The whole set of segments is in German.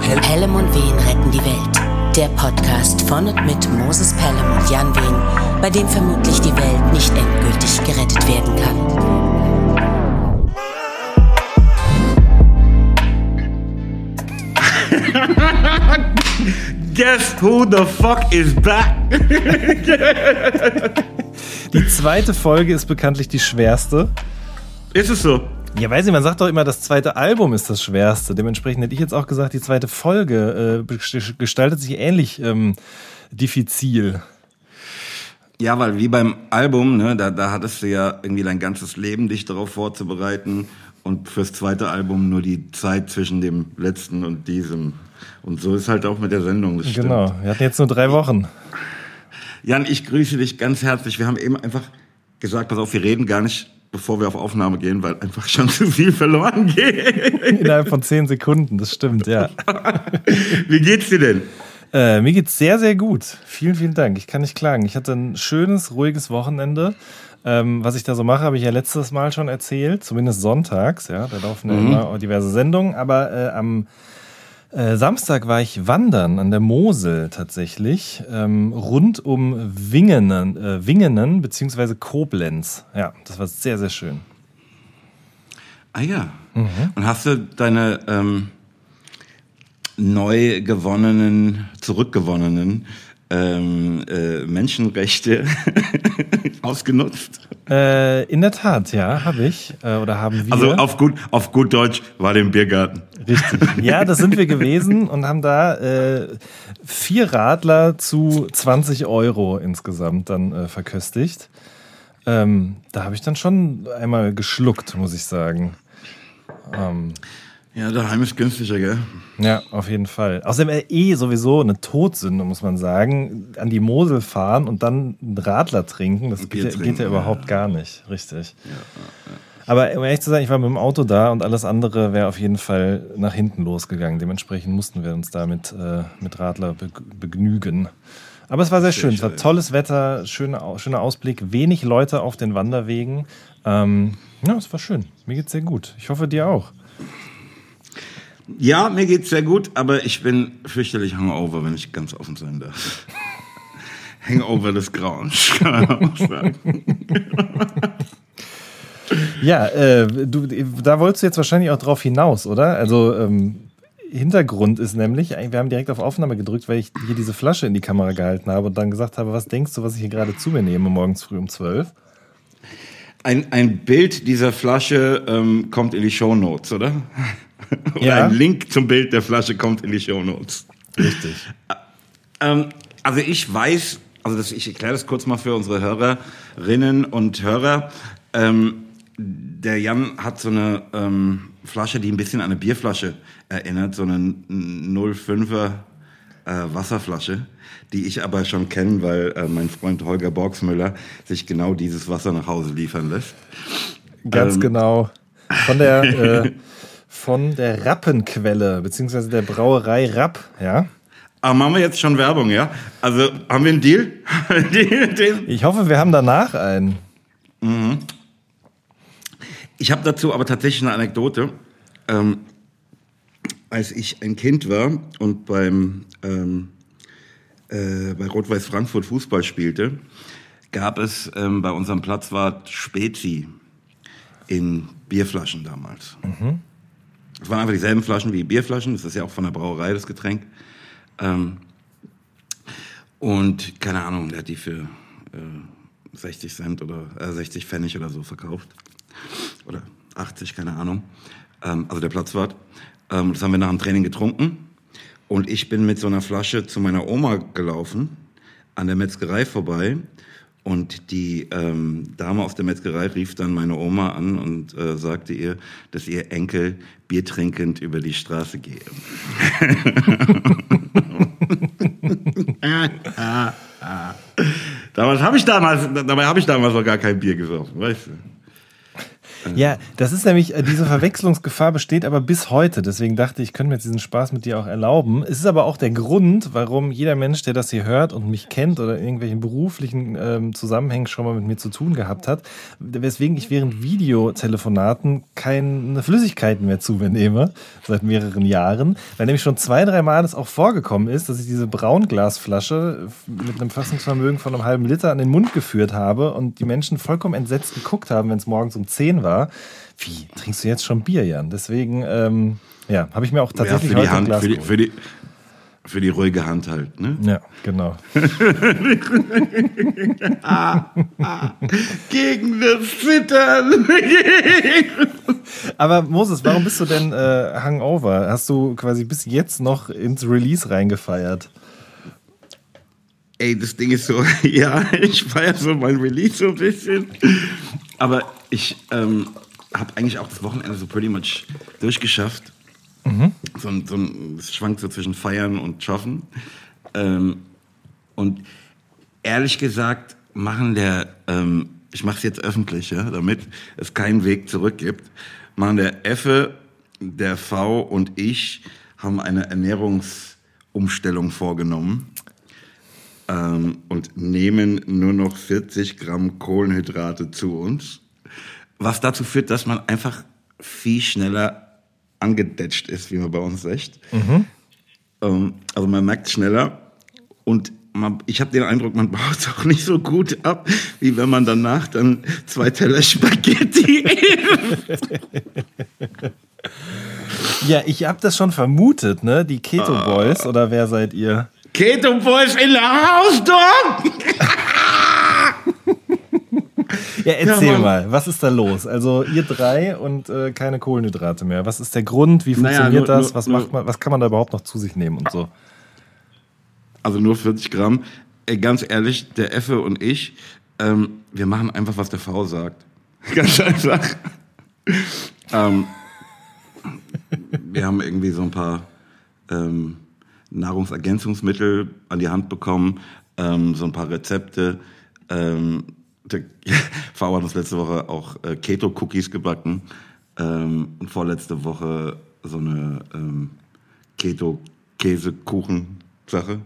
Pelham und Wehen retten die Welt. Der Podcast von und mit Moses Pelham und Jan Wehen, bei dem vermutlich die Welt nicht endgültig gerettet werden kann. Guess who the fuck is back? die zweite Folge ist bekanntlich die schwerste. Ist es so? Ja, weiß ich, man sagt doch immer, das zweite Album ist das schwerste. Dementsprechend hätte ich jetzt auch gesagt, die zweite Folge äh, gestaltet sich ähnlich ähm, diffizil. Ja, weil wie beim Album, ne, da, da hattest du ja irgendwie dein ganzes Leben, dich darauf vorzubereiten. Und fürs zweite Album nur die Zeit zwischen dem letzten und diesem. Und so ist halt auch mit der Sendung. Das genau, stimmt. wir hatten jetzt nur drei Wochen. Jan, ich grüße dich ganz herzlich. Wir haben eben einfach gesagt, pass auf, wir reden gar nicht bevor wir auf Aufnahme gehen, weil einfach schon zu viel verloren geht. Innerhalb von zehn Sekunden, das stimmt, ja. Wie geht's dir denn? Äh, mir geht's sehr, sehr gut. Vielen, vielen Dank. Ich kann nicht klagen. Ich hatte ein schönes, ruhiges Wochenende. Ähm, was ich da so mache, habe ich ja letztes Mal schon erzählt, zumindest sonntags. Ja, da laufen ja mhm. immer diverse Sendungen. Aber äh, am äh, Samstag war ich wandern an der Mosel tatsächlich, ähm, rund um Wingenen, äh, Wingenen bzw. Koblenz. Ja, das war sehr, sehr schön. Ah ja. Mhm. Und hast du deine ähm, neu gewonnenen, zurückgewonnenen ähm, äh, Menschenrechte ausgenutzt? Äh, in der Tat, ja, habe ich. Äh, oder haben wir. Also auf gut, auf gut Deutsch war der im Biergarten. Richtig. Ja, das sind wir gewesen und haben da äh, vier Radler zu 20 Euro insgesamt dann äh, verköstigt. Ähm, da habe ich dann schon einmal geschluckt, muss ich sagen. Ähm, ja, daheim ist günstiger, gell? Ja, auf jeden Fall. Außerdem eh sowieso eine Todsünde, muss man sagen. An die Mosel fahren und dann einen Radler trinken, das geht, trinken, geht, ja überhaupt gar nicht. Richtig. Ja, ja, Aber um ehrlich zu sein, ich war mit dem Auto da und alles andere wäre auf jeden Fall nach hinten losgegangen. Dementsprechend mussten wir uns da mit, äh, mit Radler begnügen. Aber es war sehr, sehr schön. Es war tolles Wetter, schöner, schöner Ausblick, wenig Leute auf den Wanderwegen. Ähm, ja, es war schön. Mir geht's sehr gut. Ich hoffe, dir auch. Ja, mir geht's sehr gut, aber ich bin fürchterlich hangover, wenn ich ganz offen sein darf. Hangover des Grauens, kann man auch sagen. ja, äh, du, da wolltest du jetzt wahrscheinlich auch drauf hinaus, oder? Also, ähm, Hintergrund ist nämlich, wir haben direkt auf Aufnahme gedrückt, weil ich hier diese Flasche in die Kamera gehalten habe und dann gesagt habe, was denkst du, was ich hier gerade zu mir nehme, morgens früh um 12? Ein, ein Bild dieser Flasche ähm, kommt in die Show Notes, oder? Oder ja. ein Link zum Bild der Flasche kommt in die Show Notes. Richtig. Ähm, also ich weiß, also das, ich erkläre das kurz mal für unsere Hörerinnen und Hörer. Ähm, der Jan hat so eine ähm, Flasche, die ein bisschen an eine Bierflasche erinnert, so eine 05er äh, Wasserflasche, die ich aber schon kenne, weil äh, mein Freund Holger Borgsmüller sich genau dieses Wasser nach Hause liefern lässt. Ganz ähm, genau. Von der äh, von der Rappenquelle, beziehungsweise der Brauerei Rapp, ja. Aber machen wir jetzt schon Werbung, ja? Also haben wir einen Deal? ich hoffe, wir haben danach einen. Mhm. Ich habe dazu aber tatsächlich eine Anekdote. Ähm, als ich ein Kind war und beim ähm, äh, bei Rot-Weiß Frankfurt Fußball spielte, gab es ähm, bei unserem Platzwart Spezi in Bierflaschen damals. Mhm. Es waren einfach dieselben Flaschen wie Bierflaschen. Das ist ja auch von der Brauerei, das Getränk. Ähm, und keine Ahnung, der hat die für äh, 60 Cent oder äh, 60 Pfennig oder so verkauft. Oder 80, keine Ahnung. Ähm, also der Platzwart. Ähm, das haben wir nach dem Training getrunken. Und ich bin mit so einer Flasche zu meiner Oma gelaufen, an der Metzgerei vorbei. Und die ähm, Dame aus der Metzgerei rief dann meine Oma an und äh, sagte ihr, dass ihr Enkel Bier trinkend über die Straße gehe. damals habe ich damals, dabei habe ich damals noch gar kein Bier gesoffen, weißt du? Ja, das ist nämlich, äh, diese Verwechslungsgefahr besteht aber bis heute. Deswegen dachte ich, ich könnte mir jetzt diesen Spaß mit dir auch erlauben. Es ist aber auch der Grund, warum jeder Mensch, der das hier hört und mich kennt oder irgendwelchen beruflichen ähm, Zusammenhängen schon mal mit mir zu tun gehabt hat, weswegen ich während Videotelefonaten keine Flüssigkeiten mehr zu mir nehme, seit mehreren Jahren, weil nämlich schon zwei, drei Mal es auch vorgekommen ist, dass ich diese Braunglasflasche mit einem Fassungsvermögen von einem halben Liter an den Mund geführt habe und die Menschen vollkommen entsetzt geguckt haben, wenn es morgens um 10 war. Wie, trinkst du jetzt schon Bier, Jan? Deswegen, ähm, ja, habe ich mir auch tatsächlich ja, für, die heute Hand, für, die, für, die, für die ruhige Hand halt. Ne? Ja, genau. Gegen das Zittern. Aber Moses, warum bist du denn äh, Hangover? Hast du quasi bis jetzt noch ins Release reingefeiert? Ey, das Ding ist so, ja, ich feiere so mein Release so ein bisschen. Aber ich ähm, habe eigentlich auch das Wochenende so pretty much durchgeschafft. So, ein, so ein, es schwankt so zwischen Feiern und Schaffen. Ähm, und ehrlich gesagt, machen der, ähm, ich mache es jetzt öffentlich, ja, damit es keinen Weg zurück gibt, machen der Effe, der V und ich haben eine Ernährungsumstellung vorgenommen ähm, und nehmen nur noch 40 Gramm Kohlenhydrate zu uns. Was dazu führt, dass man einfach viel schneller angedetscht ist, wie man bei uns sagt. Ähm, also man merkt schneller und man, ich habe den Eindruck, man baut es auch nicht so gut ab, wie wenn man danach dann zwei Teller Spaghetti Ja, ich habe das schon vermutet, ne? Die Keto Boys oder wer seid ihr? Keto Boys in der House, dog! Ja, erzähl Mann. mal, was ist da los? Also ihr drei und äh, keine Kohlenhydrate mehr. Was ist der Grund? Wie Naja, funktioniert nur- das? nur- was nur- macht man? Was kann man da überhaupt noch zu sich nehmen und so? Also nur 40 Gramm. Ey, ganz ehrlich, der Effe und ich, ähm, wir machen einfach, was der V sagt. Ganz einfach. ähm, wir haben irgendwie so ein paar ähm, Nahrungsergänzungsmittel an die Hand bekommen, ähm, so ein paar Rezepte. Ähm, der V hat uns letzte Woche auch äh, Keto-Cookies gebacken ähm, und vorletzte Woche so eine ähm, Keto-Käsekuchen-Sache.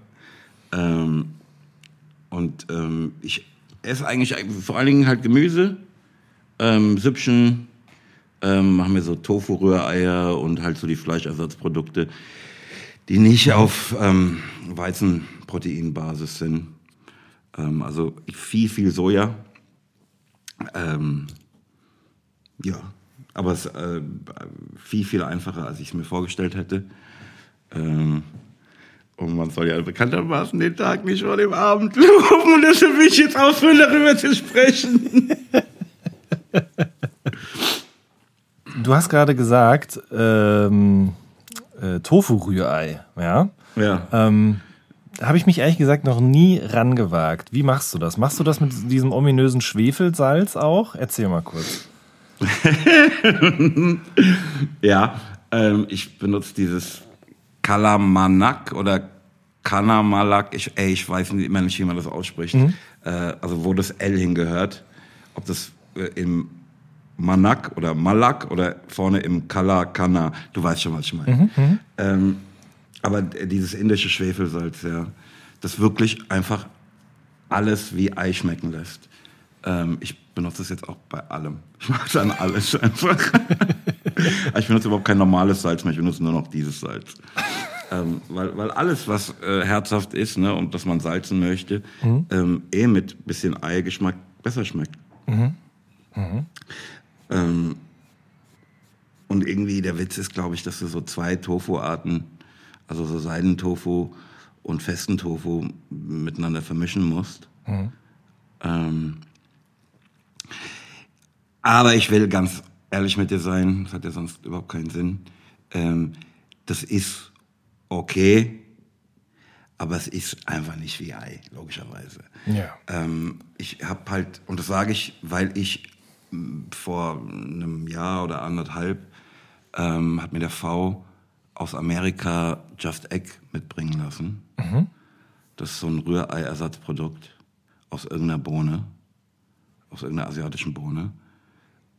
Ähm, und ähm, ich esse eigentlich vor allen Dingen halt Gemüse, ähm, Süppchen, ähm, machen wir so Tofu-Rühreier und halt so die Fleischersatzprodukte, die nicht auf ähm, Weizenproteinbasis sind. Ähm, also viel, viel Soja. Ähm, ja, aber es ist äh, viel, viel einfacher, als ich es mir vorgestellt hätte. Ähm, und man soll ja bekanntermaßen den Tag nicht vor dem Abend loben. Und deshalb will ich jetzt aufhören, darüber zu sprechen. Du hast gerade gesagt, ähm, äh, Tofu-Rührei, ja? Ja. Ähm, habe ich mich ehrlich gesagt noch nie rangewagt. Wie machst du das? Machst du das mit diesem ominösen Schwefelsalz auch? Erzähl mal kurz. Ja, ähm, ich benutze dieses Kalamanak oder Kanamalak. Ich, ey, ich weiß nicht, immer nicht, wie man das ausspricht. Äh, also wo das L hingehört. Ob das äh, im Manak oder Malak oder vorne im Kala Kana. Du weißt schon, was ich meine. Ähm, aber dieses indische Schwefelsalz, ja, das wirklich einfach alles wie Ei schmecken lässt. Ähm, ich benutze es jetzt auch bei allem. Ich mache es an alles einfach. Ich benutze überhaupt kein normales Salz mehr, ich benutze nur noch dieses Salz. ähm, weil, weil alles, was äh, herzhaft ist ne, und das man salzen möchte, ähm, eh mit bisschen Eigeschmack besser schmeckt. Ähm, und irgendwie der Witz ist, glaube ich, dass du so zwei Tofu-Arten, also so Seidentofu und festen Tofu miteinander vermischen musst. Ähm, aber ich will ganz ehrlich mit dir sein, das hat ja sonst überhaupt keinen Sinn. Ähm, das ist okay, aber es ist einfach nicht wie Ei, logischerweise. Ja. Ähm, ich habe halt, und das sage ich, weil ich vor einem Jahr oder anderthalb ähm, hat mir der V aus Amerika Just Egg mitbringen lassen. Das ist so ein Rührei-Ersatzprodukt aus irgendeiner Bohne, aus irgendeiner asiatischen Bohne.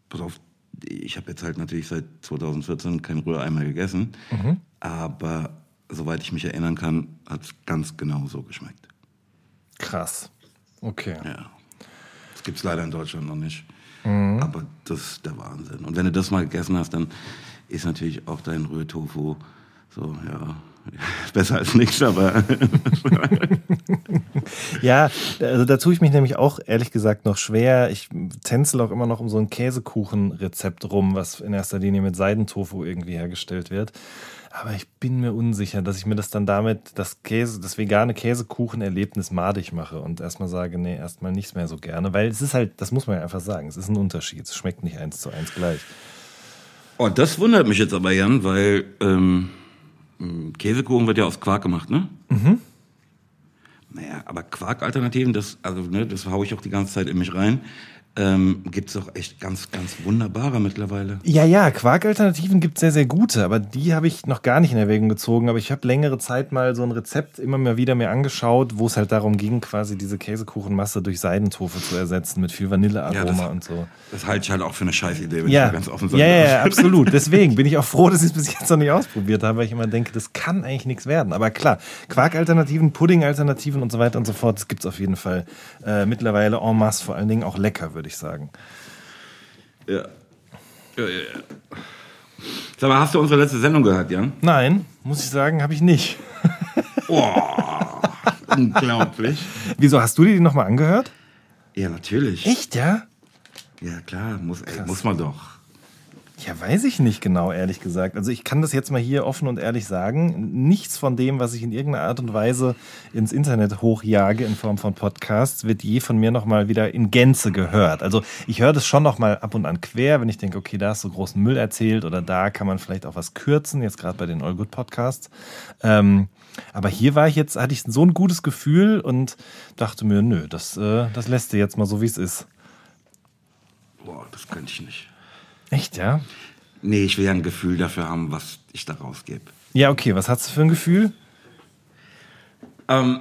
Pass auf, ich habe jetzt halt natürlich seit 2014 kein Rührei mehr gegessen, mhm. aber soweit ich mich erinnern kann, hat es ganz genau so geschmeckt. Krass. Okay. Ja. Das gibt es leider in Deutschland noch nicht. Mhm. Aber das ist der Wahnsinn. Und wenn du das mal gegessen hast, dann ist natürlich auch dein Rührtofu so, ja, besser als nichts, aber. ja, also da tue ich mich nämlich auch ehrlich gesagt noch schwer. Ich tänzel auch immer noch um so ein Käsekuchenrezept rum, was in erster Linie mit Seidentofu irgendwie hergestellt wird. Aber ich bin mir unsicher, dass ich mir das dann damit, das Käse, das vegane Käsekuchenerlebnis madig mache und erstmal sage, nee, erstmal nichts mehr so gerne. Weil es ist halt, das muss man ja einfach sagen, es ist ein Unterschied. Es schmeckt nicht eins zu eins gleich. Oh, das wundert mich jetzt aber, Jan, weil ähm, Käsekuchen wird ja aus Quark gemacht, ne? Mhm. Naja, aber Quark-Alternativen, das, also, ne, das haue ich auch die ganze Zeit in mich rein ähm, gibt es auch echt ganz, ganz wunderbare mittlerweile. Ja, ja, Quark-Alternativen gibt es sehr, sehr gute, aber die habe ich noch gar nicht in Erwägung gezogen. Aber ich habe längere Zeit mal so ein Rezept immer mal wieder mir angeschaut, wo es halt darum ging, quasi diese Käsekuchenmasse durch Seidentofu zu ersetzen mit viel Vanillearoma ja, und so. Das halte ich halt auch für eine Scheißidee, wenn ja. ich ganz offen sage. Ja, ja, absolut. Deswegen bin ich auch froh, dass ich es bis jetzt noch nicht ausprobiert habe, weil ich immer denke, das kann eigentlich nichts werden. Aber klar, Quark-Alternativen, Pudding-Alternativen und so weiter und so fort, das gibt es auf jeden Fall äh, mittlerweile en masse, vor allen Dingen auch lecker, würde ich ich sagen. Ja. Ja, ja, ja. Sag mal, hast du unsere letzte Sendung gehört, Jan? Nein, muss ich sagen, habe ich nicht. Boah, unglaublich. Wieso, hast du dir die nochmal angehört? Ja, natürlich. Echt, ja? Ja, klar, muss, ey, muss man doch. Ja, weiß ich nicht genau, ehrlich gesagt. Also ich kann das jetzt mal hier offen und ehrlich sagen. Nichts von dem, was ich in irgendeiner Art und Weise ins Internet hochjage in Form von Podcasts, wird je von mir nochmal wieder in Gänze gehört. Also ich höre das schon nochmal ab und an quer, wenn ich denke, okay, da ist so großen Müll erzählt oder da kann man vielleicht auch was kürzen, jetzt gerade bei den All Good Podcasts. Ähm, aber hier war ich jetzt, hatte ich so ein gutes Gefühl und dachte mir, nö, das, äh, das lässt du jetzt mal so, wie es ist. Boah, das könnte ich nicht. Echt, ja? Nee, ich will ja ein Gefühl dafür haben, was ich da rausgebe. Ja, okay. Was hast du für ein Gefühl? Ähm,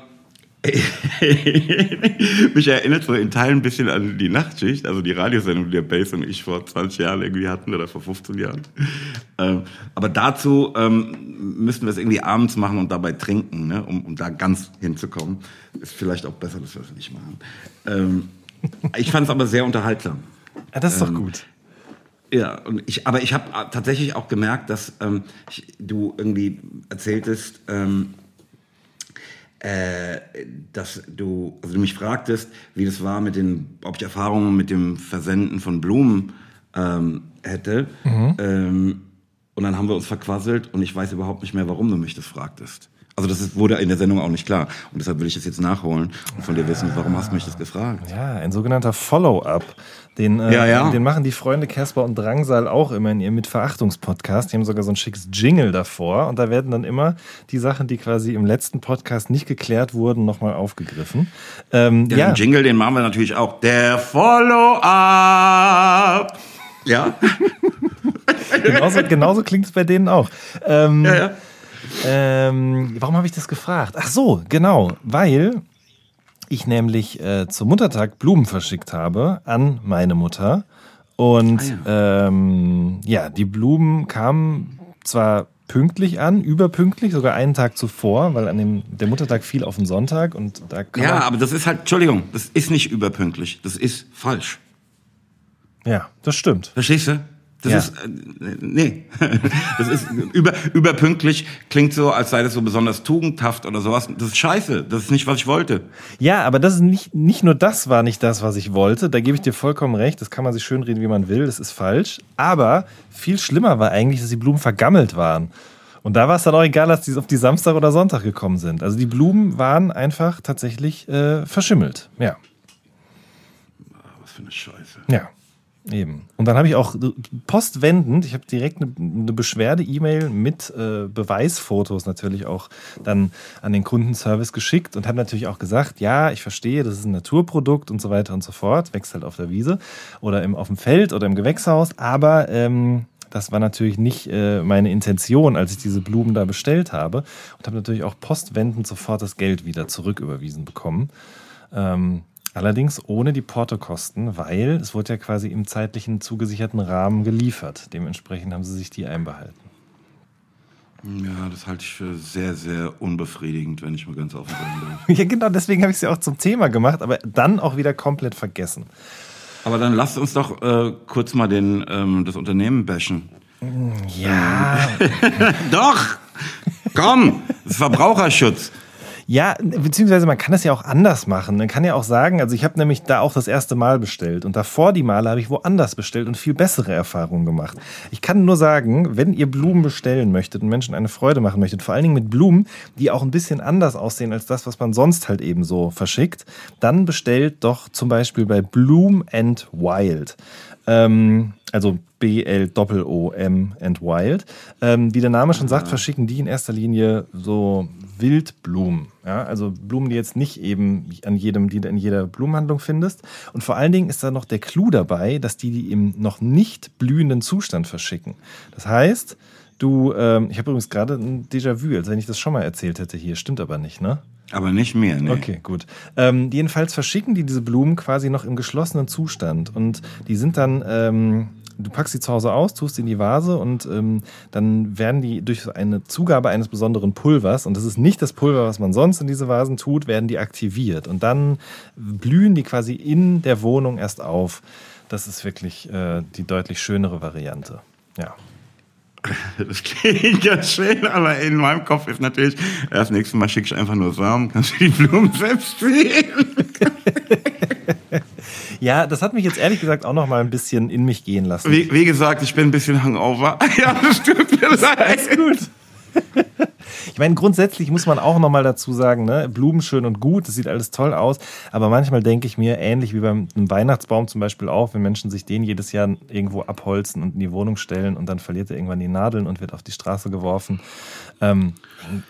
mich erinnert so in Teilen ein bisschen an die Nachtschicht, also die Radiosendung, die der Bass und ich vor 20 Jahren irgendwie hatten oder vor 15 Jahren. Ähm, aber dazu ähm, müssten wir es irgendwie abends machen und dabei trinken, ne? um, um da ganz hinzukommen. Ist vielleicht auch besser, dass wir es nicht machen. Ähm, ich fand es aber sehr unterhaltsam. Ja, das ist doch ähm, gut. Ja, und ich, aber ich habe tatsächlich auch gemerkt, dass ähm, ich, du irgendwie erzähltest, ähm, äh, dass du, also du mich fragtest, wie das war mit den, ob ich Erfahrungen mit dem Versenden von Blumen ähm, hätte. Mhm. Ähm, und dann haben wir uns verquasselt und ich weiß überhaupt nicht mehr, warum du mich das fragtest. Also das ist, wurde in der Sendung auch nicht klar. Und deshalb will ich das jetzt nachholen und von dir wissen, warum hast du mich das gefragt? Ja, ein sogenannter Follow-up. Den, äh, ja, ja. den machen die Freunde Casper und Drangsal auch immer in ihrem Mitverachtungspodcast. Die haben sogar so ein schickes Jingle davor. Und da werden dann immer die Sachen, die quasi im letzten Podcast nicht geklärt wurden, nochmal aufgegriffen. Ähm, ja, ja. Den Jingle, den machen wir natürlich auch. Der Follow-up. Ja. genauso, genauso klingt es bei denen auch. Ähm, ja, ja. Ähm, warum habe ich das gefragt? Ach so, genau, weil ich nämlich äh, zum Muttertag Blumen verschickt habe an meine Mutter. Und ah, ja. Ähm, ja, die Blumen kamen zwar pünktlich an, überpünktlich, sogar einen Tag zuvor, weil an dem der Muttertag fiel auf den Sonntag und da Ja, aber das ist halt, Entschuldigung, das ist nicht überpünktlich, das ist falsch. Ja, das stimmt. Verstehst du? Das ja. ist, äh, nee, das ist über, überpünktlich, klingt so, als sei das so besonders tugendhaft oder sowas. Das ist scheiße, das ist nicht, was ich wollte. Ja, aber das ist nicht, nicht nur das war nicht das, was ich wollte, da gebe ich dir vollkommen recht, das kann man sich schön reden, wie man will, das ist falsch. Aber viel schlimmer war eigentlich, dass die Blumen vergammelt waren. Und da war es dann auch egal, dass die auf die Samstag oder Sonntag gekommen sind. Also die Blumen waren einfach tatsächlich äh, verschimmelt, ja. Was für eine Scheiße. Ja. Eben. Und dann habe ich auch postwendend, ich habe direkt eine, Beschwerde-E-Mail mit äh, Beweisfotos natürlich auch dann an den Kundenservice geschickt und habe natürlich auch gesagt, ja, ich verstehe, das ist ein Naturprodukt und so weiter und so fort, wächst halt auf der Wiese oder im, auf dem Feld oder im Gewächshaus, aber ähm, das war natürlich nicht äh, meine Intention, als ich diese Blumen da bestellt habe und habe natürlich auch postwendend sofort das Geld wieder zurücküberwiesen bekommen. Ähm, Allerdings ohne die Portokosten, weil es wurde ja quasi im zeitlichen zugesicherten Rahmen geliefert. Dementsprechend haben sie sich die einbehalten. Ja, das halte ich für sehr, sehr unbefriedigend, wenn ich mal ganz offen bin. ja, genau, deswegen habe ich es ja auch zum Thema gemacht, aber dann auch wieder komplett vergessen. Aber dann lasst uns doch äh, kurz mal den, ähm, das Unternehmen bashen. Ja. doch! Komm! Verbraucherschutz. Ja, beziehungsweise man kann das ja auch anders machen. Man kann ja auch sagen, also ich habe nämlich da auch das erste Mal bestellt und davor die Male habe ich woanders bestellt und viel bessere Erfahrungen gemacht. Ich kann nur sagen, wenn ihr Blumen bestellen möchtet und Menschen eine Freude machen möchtet, vor allen Dingen mit Blumen, die auch ein bisschen anders aussehen als das, was man sonst halt eben so verschickt, dann bestellt doch zum Beispiel bei Bloom and Wild. Ähm, also B-L-O-M and Wild. Ähm, wie der Name schon sagt, verschicken die in erster Linie so Wildblumen. Ja? Also Blumen, die jetzt nicht eben an jedem, die du in jeder Blumenhandlung findest. Und vor allen Dingen ist da noch der Clou dabei, dass die die im noch nicht blühenden Zustand verschicken. Das heißt, du, ähm, ich habe übrigens gerade ein Déjà-vu, als wenn ich das schon mal erzählt hätte hier. Stimmt aber nicht, ne? Aber nicht mehr, ne? Okay, gut. Ähm, jedenfalls verschicken die diese Blumen quasi noch im geschlossenen Zustand. Und die sind dann, ähm, du packst sie zu Hause aus, tust sie in die Vase und ähm, dann werden die durch eine Zugabe eines besonderen Pulvers, und das ist nicht das Pulver, was man sonst in diese Vasen tut, werden die aktiviert. Und dann blühen die quasi in der Wohnung erst auf. Das ist wirklich äh, die deutlich schönere Variante. Ja. Das klingt ganz schön, aber in meinem Kopf ist natürlich, das nächste Mal schicke ich einfach nur Samen, kannst du die Blumen selbst wählen. ja, das hat mich jetzt ehrlich gesagt auch noch mal ein bisschen in mich gehen lassen. Wie, wie gesagt, ich bin ein bisschen hangover. Ja, das tut mir leid. Alles gut. Ich meine, grundsätzlich muss man auch nochmal dazu sagen, ne, Blumen schön und gut, das sieht alles toll aus, aber manchmal denke ich mir, ähnlich wie beim Weihnachtsbaum zum Beispiel auch, wenn Menschen sich den jedes Jahr irgendwo abholzen und in die Wohnung stellen und dann verliert er irgendwann die Nadeln und wird auf die Straße geworfen. Ähm,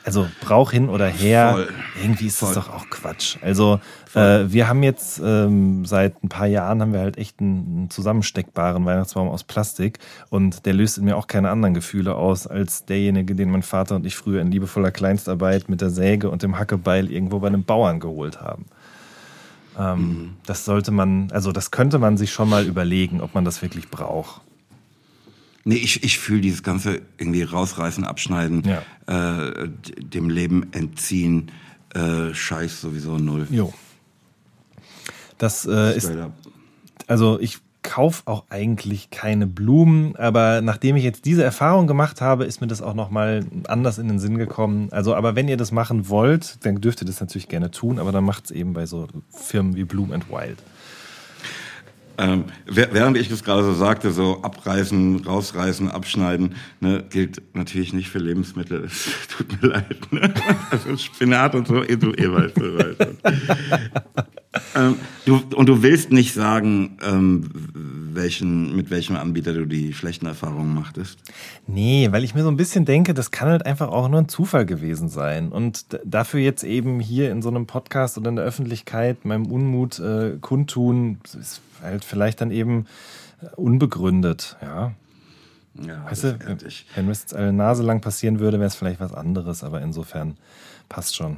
also Brauch hin oder her, Voll. irgendwie ist Voll. das doch auch Quatsch. Also äh, wir haben jetzt ähm, seit ein paar Jahren haben wir halt echt einen, einen, zusammensteckbaren Weihnachtsbaum aus Plastik und der löst in mir auch keine anderen Gefühle aus als derjenige, den mein Vater und ich früher in liebevoller Kleinstarbeit mit der Säge und dem Hackebeil irgendwo bei einem Bauern geholt haben. Ähm, mhm. Das sollte man, also das könnte man sich schon mal überlegen, ob man das wirklich braucht. Nee, ich, ich fühle dieses ganze irgendwie rausreißen, abschneiden, ja. äh, dem Leben entziehen, äh, Scheiß sowieso null. Jo. Das äh, ist. Also ich kaufe auch eigentlich keine Blumen, aber nachdem ich jetzt diese Erfahrung gemacht habe, ist mir das auch nochmal anders in den Sinn gekommen. Also, aber wenn ihr das machen wollt, dann dürft ihr das natürlich gerne tun, aber dann macht es eben bei so Firmen wie Bloom and Wild. Ähm, während ich das gerade so sagte, so abreißen, rausreißen, abschneiden, ne, gilt natürlich nicht für Lebensmittel. Es tut mir leid. Ne? Also Spinat und so, eh, du eh weißt. Ähm, du, und du willst nicht sagen, ähm, welchen, mit welchem Anbieter du die schlechten Erfahrungen machtest? Nee, weil ich mir so ein bisschen denke, das kann halt einfach auch nur ein Zufall gewesen sein. Und dafür jetzt eben hier in so einem Podcast oder in der Öffentlichkeit meinem Unmut äh, kundtun, ist halt vielleicht dann eben unbegründet, ja. Ja, weißt du, wenn es jetzt eine Nase lang passieren würde, wäre es vielleicht was anderes, aber insofern passt schon.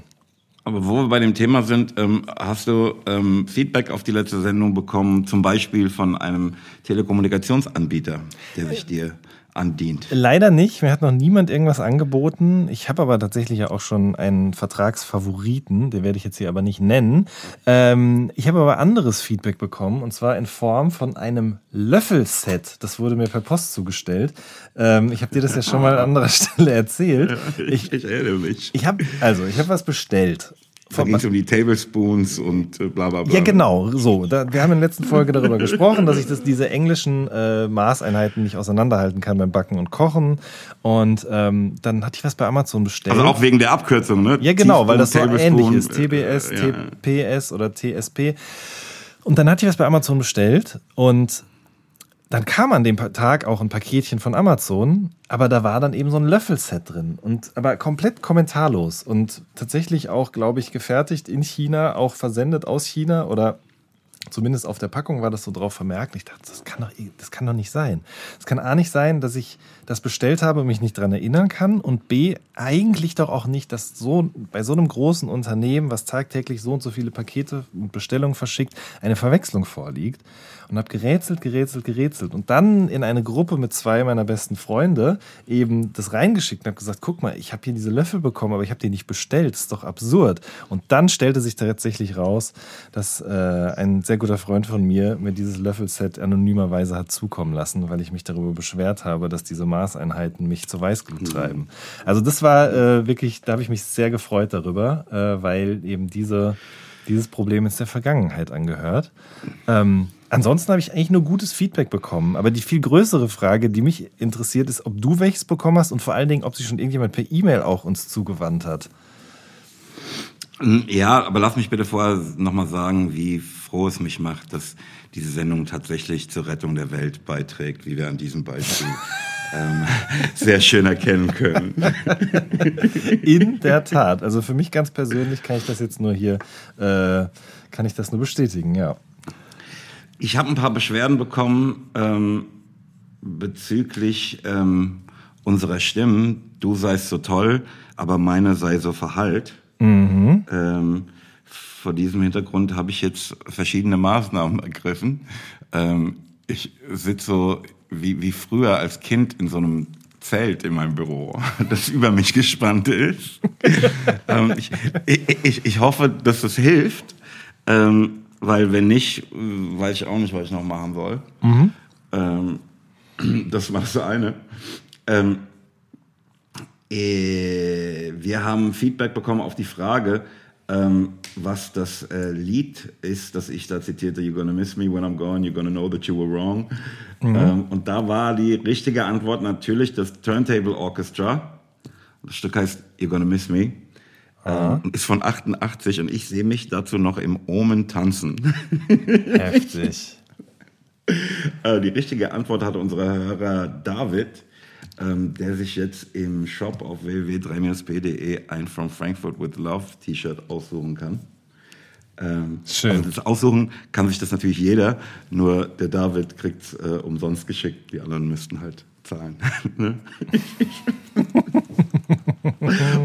Aber wo wir bei dem Thema sind, ähm, hast du ähm, Feedback auf die letzte Sendung bekommen, zum Beispiel von einem Telekommunikationsanbieter, der sich dir andient. Leider nicht. Mir hat noch niemand irgendwas angeboten. Ich habe aber tatsächlich ja auch schon einen Vertragsfavoriten, den werde ich jetzt hier aber nicht nennen. Ähm, ich habe aber anderes Feedback bekommen und zwar in Form von einem Löffelset. Das wurde mir per Post zugestellt. Ähm, ich habe dir das ja schon mal an anderer Stelle erzählt. Ich, ich erinnere mich. Ich habe also, ich habe was bestellt da ging es um die Tablespoons und äh, bla bla bla. Ja, genau, so. Da, wir haben in der letzten Folge darüber gesprochen, dass ich das, diese englischen äh, Maßeinheiten nicht auseinanderhalten kann beim Backen und Kochen. Und ähm, dann hatte ich was bei Amazon bestellt. Also auch wegen der Abkürzung, ne? Ja, genau, weil das so ähnlich ist. TBS, äh, TPS oder TSP. Und dann hatte ich was bei Amazon bestellt und dann kam an dem Tag auch ein Paketchen von Amazon, aber da war dann eben so ein Löffelset drin und aber komplett kommentarlos und tatsächlich auch, glaube ich, gefertigt in China, auch versendet aus China oder Zumindest auf der Packung war das so drauf vermerkt. Ich dachte, das kann doch, das kann doch nicht sein. Es kann A nicht sein, dass ich das bestellt habe und mich nicht daran erinnern kann. Und B, eigentlich doch auch nicht, dass so bei so einem großen Unternehmen, was tagtäglich so und so viele Pakete und Bestellungen verschickt, eine Verwechslung vorliegt und habe gerätselt, gerätselt, gerätselt und dann in eine Gruppe mit zwei meiner besten Freunde eben das reingeschickt und habe gesagt, guck mal, ich habe hier diese Löffel bekommen, aber ich habe die nicht bestellt, das ist doch absurd. Und dann stellte sich tatsächlich raus, dass äh, ein sehr guter Freund von mir mir dieses Löffelset anonymerweise hat zukommen lassen, weil ich mich darüber beschwert habe, dass diese Maßeinheiten mich zur Weißglut mhm. treiben. Also das war äh, wirklich, da habe ich mich sehr gefreut darüber, äh, weil eben diese dieses Problem ist der Vergangenheit angehört. Ähm, Ansonsten habe ich eigentlich nur gutes Feedback bekommen. Aber die viel größere Frage, die mich interessiert, ist, ob du welches bekommen hast und vor allen Dingen, ob sich schon irgendjemand per E-Mail auch uns zugewandt hat. Ja, aber lass mich bitte vorher nochmal sagen, wie froh es mich macht, dass diese Sendung tatsächlich zur Rettung der Welt beiträgt, wie wir an diesem Beispiel ähm, sehr schön erkennen können. In der Tat. Also für mich ganz persönlich kann ich das jetzt nur hier, äh, kann ich das nur bestätigen, ja. Ich habe ein paar Beschwerden bekommen ähm, bezüglich ähm, unserer Stimmen. Du seist so toll, aber meine sei so verhallt. Mhm. Ähm, vor diesem Hintergrund habe ich jetzt verschiedene Maßnahmen ergriffen. Ähm, ich sitze so wie, wie früher als Kind in so einem Zelt in meinem Büro, das über mich gespannt ist. ähm, ich, ich, ich hoffe, dass das hilft. Ähm, weil wenn nicht, weiß ich auch nicht, was ich noch machen soll. Mhm. Ähm, das war das eine. Ähm, äh, wir haben Feedback bekommen auf die Frage, ähm, was das äh, Lied ist, das ich da zitierte, You're gonna miss me when I'm gone, you're gonna know that you were wrong. Mhm. Ähm, und da war die richtige Antwort natürlich das Turntable Orchestra. Das Stück heißt You're gonna miss me. Ähm, ist von 88 und ich sehe mich dazu noch im Omen tanzen. Heftig. Äh, die richtige Antwort hatte unser Hörer David, ähm, der sich jetzt im Shop auf www.3-p.de ein From Frankfurt with Love T-Shirt aussuchen kann. Ähm, Schön. Also das Aussuchen kann sich das natürlich jeder, nur der David kriegt es äh, umsonst geschickt, die anderen müssten halt zahlen. Ne?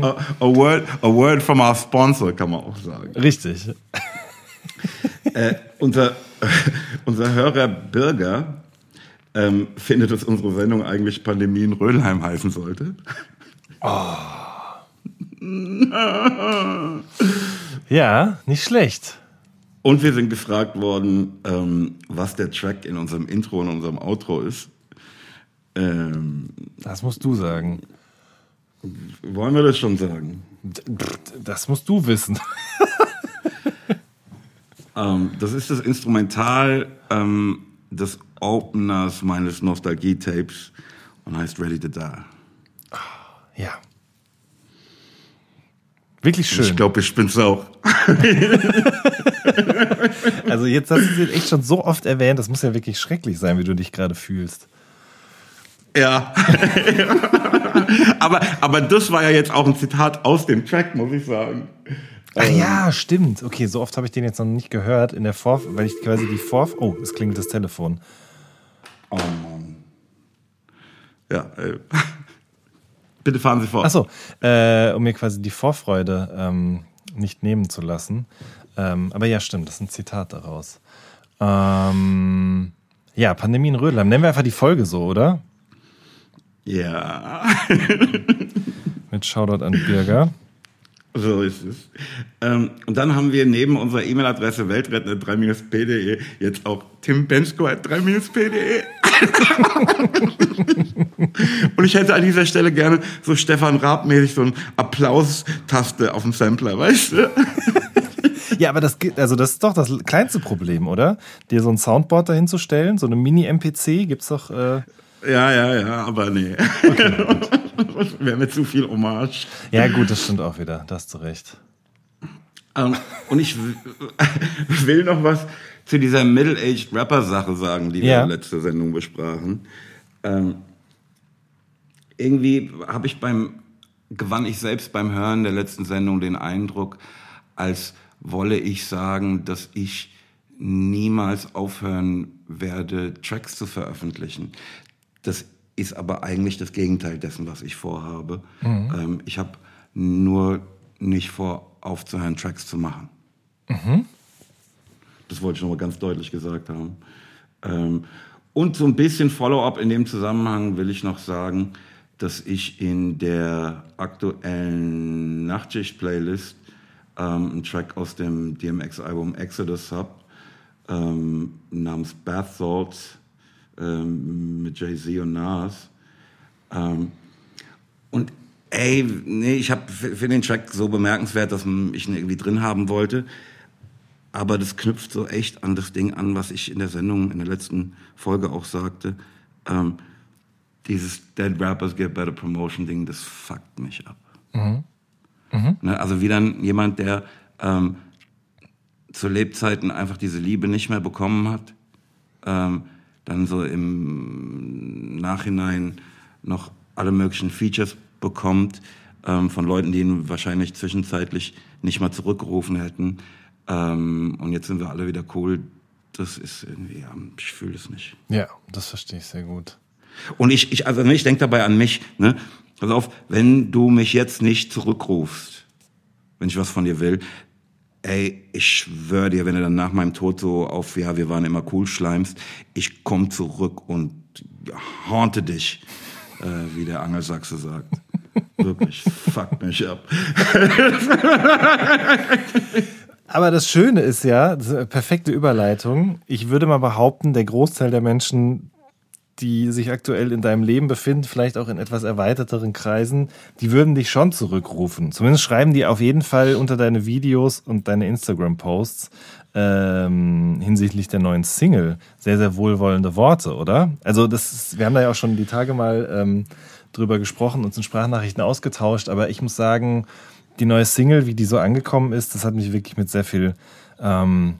a, a, word, a word from our sponsor, kann man auch sagen. Richtig. Äh, unser, unser Hörer Birger ähm, findet, dass unsere Sendung eigentlich Pandemie in Rödelheim heißen sollte. Oh. ja, nicht schlecht. Und wir sind gefragt worden, ähm, was der Track in unserem Intro und unserem Outro ist. Ähm, das musst du sagen. Wollen wir das schon sagen? Das musst du wissen. ähm, das ist das Instrumental ähm, des Openers meines Nostalgie-Tapes und heißt Ready to Die. Ja. Wirklich schön. Ich glaube, ich bin's auch. also jetzt hast du es echt schon so oft erwähnt, das muss ja wirklich schrecklich sein, wie du dich gerade fühlst. Ja. aber, aber das war ja jetzt auch ein Zitat aus dem Track, muss ich sagen. Ach ja, stimmt. Okay, so oft habe ich den jetzt noch nicht gehört in der Vor, weil ich quasi die Vor. Oh, es klingt das Telefon. Oh Mann. Ja, äh. bitte fahren Sie fort. Achso, äh, um mir quasi die Vorfreude ähm, nicht nehmen zu lassen. Ähm, aber ja, stimmt, das ist ein Zitat daraus. Ähm, ja, Pandemie in Rödelheim. Nennen wir einfach die Folge so, oder? Ja. Mit Shoutout an Birger. So ist es. Ähm, und dann haben wir neben unserer E-Mail-Adresse weltrettende3-p.de jetzt auch Tim Bensko at 3-p.de. und ich hätte an dieser Stelle gerne so Stefan Raab-mäßig so eine Applaus-Taste auf dem Sampler, weißt du? Ja, aber das, also das ist doch das kleinste Problem, oder? Dir so ein Soundboard dahin zu stellen, so eine Mini-MPC, gibt's doch. Äh ja, ja, ja, aber nee. Okay, Wäre mir zu viel Hommage. Ja, gut, das stimmt auch wieder. Da hast du recht. Um, ähm, und ich will noch was zu dieser Middle-Aged Rapper-Sache sagen, die wir ja. in der letzten Sendung besprachen. Ähm, irgendwie habe ich beim, gewann ich selbst beim Hören der letzten Sendung den Eindruck, als wolle ich sagen, dass ich niemals aufhören werde, Tracks zu veröffentlichen. Das ist aber eigentlich das Gegenteil dessen, was ich vorhabe. Mhm. Ähm, ich habe nur nicht vor, aufzuhören, Tracks zu machen. Mhm. Das wollte ich nochmal ganz deutlich gesagt haben. Ähm, und so ein bisschen Follow-up in dem Zusammenhang will ich noch sagen, dass ich in der aktuellen Nachtschicht-Playlist ähm, einen Track aus dem DMX-Album Exodus habe, ähm, namens Bath Salts ähm, mit Jay-Z und Nas. Ähm, und ey, nee, ich habe für den Track so bemerkenswert, dass ich ihn irgendwie drin haben wollte. Aber das knüpft so echt an das Ding an, was ich in der Sendung, in der letzten Folge auch sagte. Ähm, dieses Dead Rappers Get Better Promotion Ding, das fuckt mich ab. Mhm. Mhm. Ne, also wie dann jemand, der ähm, zu Lebzeiten einfach diese Liebe nicht mehr bekommen hat, ähm, dann so im Nachhinein noch alle möglichen Features bekommt ähm, von Leuten, die ihn wahrscheinlich zwischenzeitlich nicht mal zurückgerufen hätten. Ähm, und jetzt sind wir alle wieder cool. Das ist irgendwie, ich fühle es nicht. Ja, das verstehe ich sehr gut. Und ich, ich also ich denke dabei an mich. Ne? Pass auf, wenn du mich jetzt nicht zurückrufst, wenn ich was von dir will, ey, ich schwöre dir, wenn du dann nach meinem Tod so auf, ja, wir waren immer cool schleimst, ich komm zurück und haunte dich, äh, wie der Angelsachse sagt. Wirklich, fuck mich ab. Aber das Schöne ist ja, perfekte Überleitung. Ich würde mal behaupten, der Großteil der Menschen, die sich aktuell in deinem Leben befinden, vielleicht auch in etwas erweiterteren Kreisen, die würden dich schon zurückrufen. Zumindest schreiben die auf jeden Fall unter deine Videos und deine Instagram-Posts ähm, hinsichtlich der neuen Single sehr, sehr wohlwollende Worte, oder? Also das ist, wir haben da ja auch schon die Tage mal ähm, drüber gesprochen, uns in Sprachnachrichten ausgetauscht, aber ich muss sagen, die neue Single, wie die so angekommen ist, das hat mich wirklich mit sehr viel, ähm,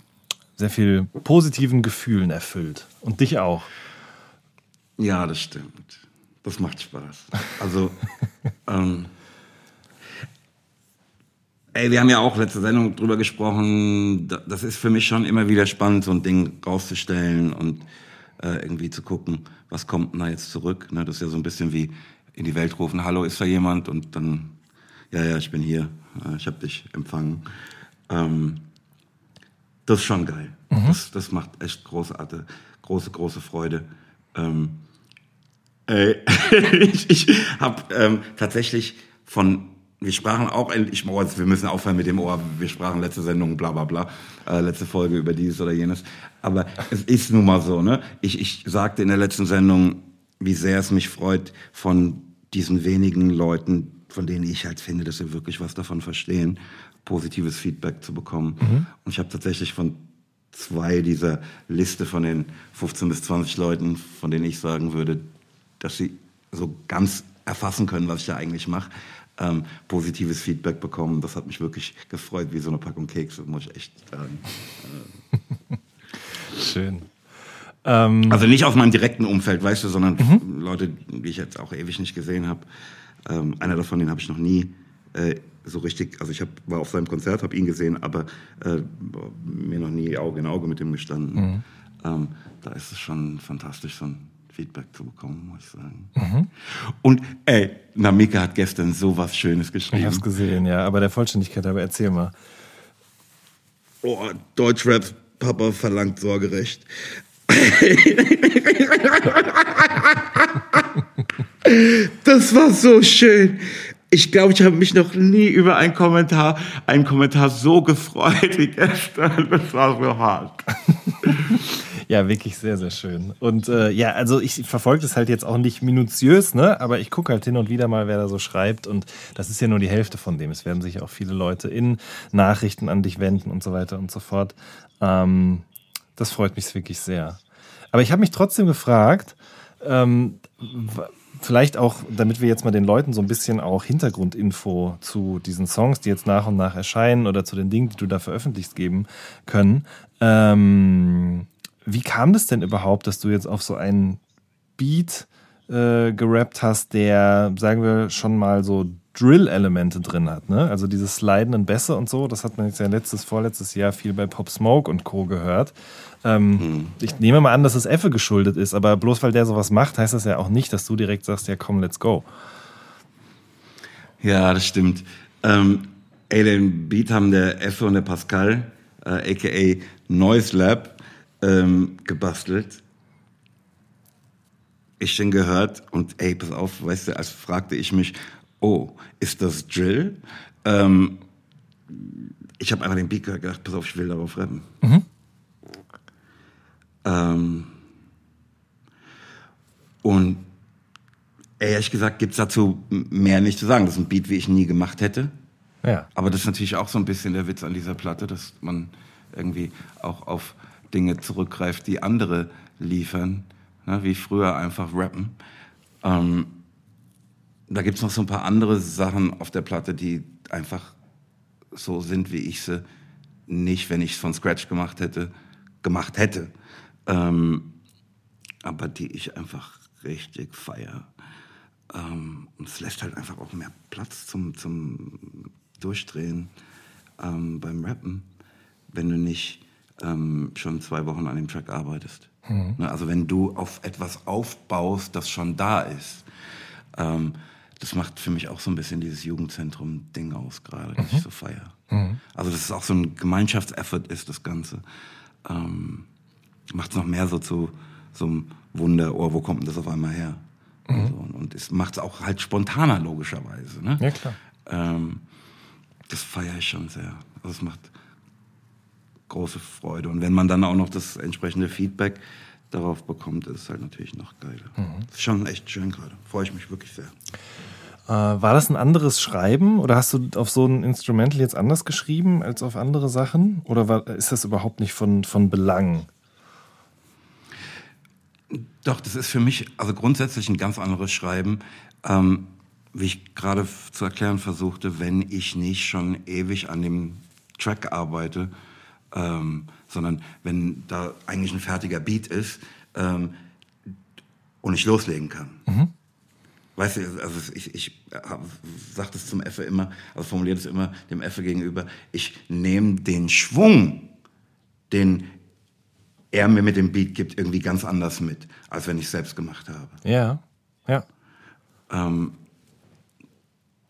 sehr viel positiven Gefühlen erfüllt. Und dich auch. Ja, das stimmt. Das macht Spaß. Also, ähm, ey, wir haben ja auch letzte Sendung drüber gesprochen. Das ist für mich schon immer wieder spannend, so ein Ding rauszustellen und äh, irgendwie zu gucken, was kommt denn da jetzt zurück. Ne? Das ist ja so ein bisschen wie in die Welt rufen, hallo, ist da jemand? Und dann, ja, ja, ich bin hier, äh, ich habe dich empfangen. Ähm, das ist schon geil. Mhm. Das, das macht echt großartig, große, große Freude. Ähm, äh, ich ich habe ähm, tatsächlich von, wir sprachen auch, ich, oh, wir müssen aufhören mit dem Ohr, wir sprachen letzte Sendung, bla bla bla, äh, letzte Folge über dieses oder jenes. Aber es ist nun mal so, ne? Ich, ich sagte in der letzten Sendung, wie sehr es mich freut, von diesen wenigen Leuten, von denen ich halt finde, dass sie wirklich was davon verstehen, positives Feedback zu bekommen. Mhm. Und ich habe tatsächlich von zwei dieser Liste von den 15 bis 20 Leuten, von denen ich sagen würde, dass sie so ganz erfassen können, was ich da eigentlich mache, ähm, positives Feedback bekommen. Das hat mich wirklich gefreut, wie so eine Packung Kekse, muss ich echt sagen. Schön. Ähm also nicht aus meinem direkten Umfeld, weißt du, sondern mhm. Leute, die ich jetzt auch ewig nicht gesehen habe. Ähm, einer davon, den habe ich noch nie äh, so richtig, also ich hab, war auf seinem Konzert, habe ihn gesehen, aber äh, mir noch nie Auge in Auge mit ihm gestanden. Mhm. Ähm, da ist es schon fantastisch, so ein Feedback zu bekommen, muss ich sagen. Mhm. Und ey, Namika hat gestern so was Schönes geschrieben. Ich hab's gesehen, ja, aber der Vollständigkeit aber erzähl mal. Oh, Deutschrap Papa verlangt Sorgerecht. das war so schön. Ich glaube, ich habe mich noch nie über einen Kommentar, einen Kommentar so gefreut wie gestern. Das war so hart. Ja, wirklich sehr, sehr schön. Und äh, ja, also ich verfolge das halt jetzt auch nicht minutiös, ne? aber ich gucke halt hin und wieder mal, wer da so schreibt. Und das ist ja nur die Hälfte von dem. Es werden sich auch viele Leute in Nachrichten an dich wenden und so weiter und so fort. Ähm, das freut mich wirklich sehr. Aber ich habe mich trotzdem gefragt, ähm, vielleicht auch, damit wir jetzt mal den Leuten so ein bisschen auch Hintergrundinfo zu diesen Songs, die jetzt nach und nach erscheinen oder zu den Dingen, die du da veröffentlichst, geben können. Ähm, wie kam das denn überhaupt, dass du jetzt auf so einen Beat äh, gerappt hast, der, sagen wir, schon mal so Drill-Elemente drin hat. Ne? Also diese slidenden Bässe und so, das hat man jetzt ja letztes, vorletztes Jahr viel bei Pop Smoke und Co. gehört. Ähm, hm. Ich nehme mal an, dass es Effe geschuldet ist, aber bloß weil der sowas macht, heißt das ja auch nicht, dass du direkt sagst, ja komm, let's go. Ja, das stimmt. Ähm, ey, den Beat haben der Effe und der Pascal, äh, aka Noise Lab, ähm, gebastelt. Ich den gehört und ey, pass auf, weißt du, als fragte ich mich, oh, ist das Drill? Ähm, ich habe einfach den Beat gehört, gedacht, pass auf, ich will darauf rappen. Mhm. Ähm, und ehrlich gesagt gibt es dazu mehr nicht zu sagen. Das ist ein Beat, wie ich nie gemacht hätte. Ja. Aber das ist natürlich auch so ein bisschen der Witz an dieser Platte, dass man irgendwie auch auf Dinge zurückgreift, die andere liefern, ne, wie früher einfach rappen. Ähm, da gibt es noch so ein paar andere Sachen auf der Platte, die einfach so sind, wie ich sie nicht, wenn ich es von Scratch gemacht hätte, gemacht hätte. Ähm, aber die ich einfach richtig feier. Ähm, und es lässt halt einfach auch mehr Platz zum, zum Durchdrehen ähm, beim Rappen, wenn du nicht ähm, schon zwei Wochen an dem Track arbeitest. Mhm. Ne, also wenn du auf etwas aufbaust, das schon da ist. Ähm, das macht für mich auch so ein bisschen dieses Jugendzentrum-Ding aus, gerade, das mhm. ich so feier. Mhm. Also, dass es auch so ein Gemeinschaftseffort ist, das Ganze. Ähm, macht es noch mehr so zu so einem Wunder, oh, wo kommt denn das auf einmal her? Mhm. Und, so. und es macht es auch halt spontaner, logischerweise. Ne? Ja, klar. Ähm, das feiere ich schon sehr. Also es macht große Freude. Und wenn man dann auch noch das entsprechende Feedback darauf bekommt, ist es halt natürlich noch geiler. Mhm. Ist schon echt schön gerade. Freue ich mich wirklich sehr. Äh, war das ein anderes Schreiben oder hast du auf so ein Instrumental jetzt anders geschrieben als auf andere Sachen? Oder war, ist das überhaupt nicht von, von Belang? Doch, das ist für mich also grundsätzlich ein ganz anderes Schreiben. Ähm, wie ich gerade zu erklären versuchte, wenn ich nicht schon ewig an dem Track arbeite, ähm, sondern wenn da eigentlich ein fertiger Beat ist ähm, und ich loslegen kann. Mhm. Weißt du, also ich, ich sage das zum Effe immer, also formuliere das immer dem Effe gegenüber, ich nehme den Schwung, den er mir mit dem Beat gibt, irgendwie ganz anders mit, als wenn ich es selbst gemacht habe. Ja, ja. Ähm,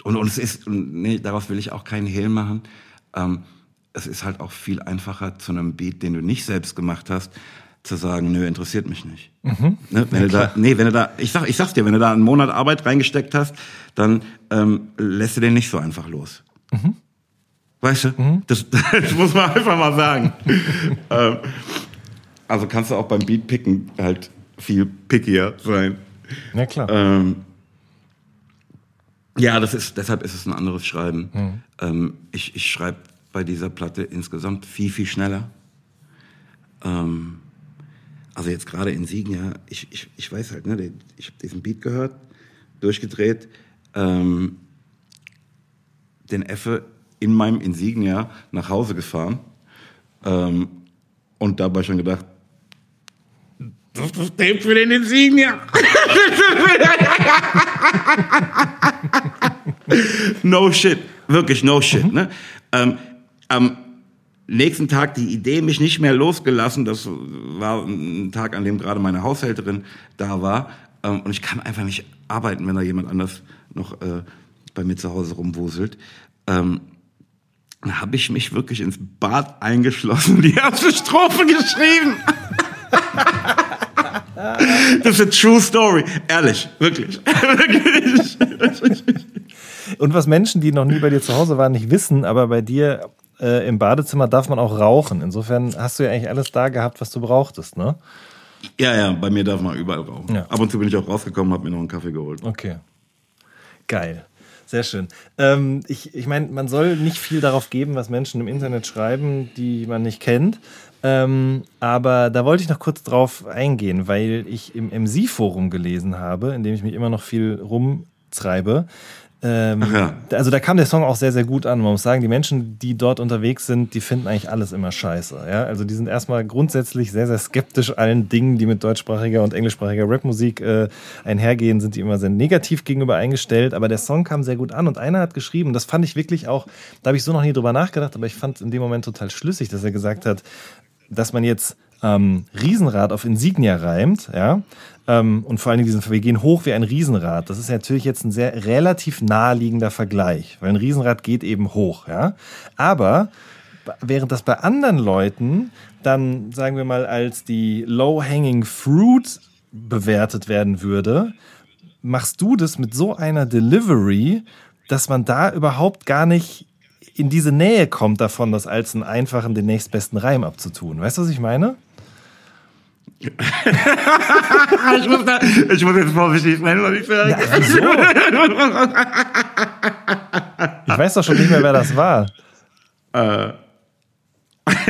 und, und es ist, nee, daraus will ich auch keinen Hehl machen. Ähm, es ist halt auch viel einfacher zu einem Beat, den du nicht selbst gemacht hast, zu sagen, nö, interessiert mich nicht. Mhm. Ne? Wenn ja, du da, nee, wenn du da, ich sag, ich sag's dir, wenn du da einen Monat Arbeit reingesteckt hast, dann ähm, lässt du den nicht so einfach los. Mhm. Weißt du? Mhm. Das, das, muss man einfach mal sagen. ähm, also kannst du auch beim Beat picken halt viel pickier sein. Ja, klar. Ähm, ja, das ist, deshalb ist es ein anderes Schreiben. Mhm. Ähm, ich ich schreibe bei dieser Platte insgesamt viel, viel schneller. Ähm, also jetzt gerade in Siegen, ja, ich, ich, ich weiß halt, ne, ich habe diesen Beat gehört, durchgedreht, ähm, den Effe in meinem Insignia nach Hause gefahren ähm, und dabei schon gedacht, das ist Tape für den Insignia. no shit. Wirklich no shit. Mhm. Ne? Ähm, am nächsten Tag die Idee mich nicht mehr losgelassen. Das war ein Tag, an dem gerade meine Haushälterin da war. Ähm, und ich kann einfach nicht arbeiten, wenn da jemand anders noch äh, bei mir zu Hause rumwuselt. Ähm, dann habe ich mich wirklich ins Bad eingeschlossen, die erste Strophe geschrieben. Das ist eine true story. Ehrlich, wirklich. Und was Menschen, die noch nie bei dir zu Hause waren, nicht wissen, aber bei dir äh, im Badezimmer darf man auch rauchen. Insofern hast du ja eigentlich alles da gehabt, was du brauchtest, ne? Ja, ja, bei mir darf man überall rauchen. Ja. Ab und zu bin ich auch rausgekommen, habe mir noch einen Kaffee geholt. Okay. Geil. Sehr schön. Ähm, ich ich meine, man soll nicht viel darauf geben, was Menschen im Internet schreiben, die man nicht kennt. Ähm, aber da wollte ich noch kurz drauf eingehen, weil ich im MC-Forum gelesen habe, in dem ich mich immer noch viel rumtreibe, Ähm, ja. Also da kam der Song auch sehr, sehr gut an. Man muss sagen, die Menschen, die dort unterwegs sind, die finden eigentlich alles immer scheiße. Ja? Also die sind erstmal grundsätzlich sehr, sehr skeptisch allen Dingen, die mit deutschsprachiger und englischsprachiger Rapmusik äh, einhergehen, sind die immer sehr negativ gegenüber eingestellt. Aber der Song kam sehr gut an und einer hat geschrieben, das fand ich wirklich auch, da habe ich so noch nie drüber nachgedacht, aber ich fand es in dem Moment total schlüssig, dass er gesagt hat, dass man jetzt ähm, Riesenrad auf Insignia reimt, ja, ähm, und vor Dingen diesen, wir gehen hoch wie ein Riesenrad. Das ist natürlich jetzt ein sehr relativ naheliegender Vergleich, weil ein Riesenrad geht eben hoch, ja. Aber während das bei anderen Leuten dann, sagen wir mal, als die Low-Hanging Fruit bewertet werden würde, machst du das mit so einer Delivery, dass man da überhaupt gar nicht in diese Nähe kommt davon, das als einen einfachen, den nächstbesten Reim abzutun. Weißt du, was ich meine? ich, muss da, ich muss jetzt vorsichtig sein, was ich sage. Ja, wieso? ich weiß doch schon nicht mehr, wer das war. Äh.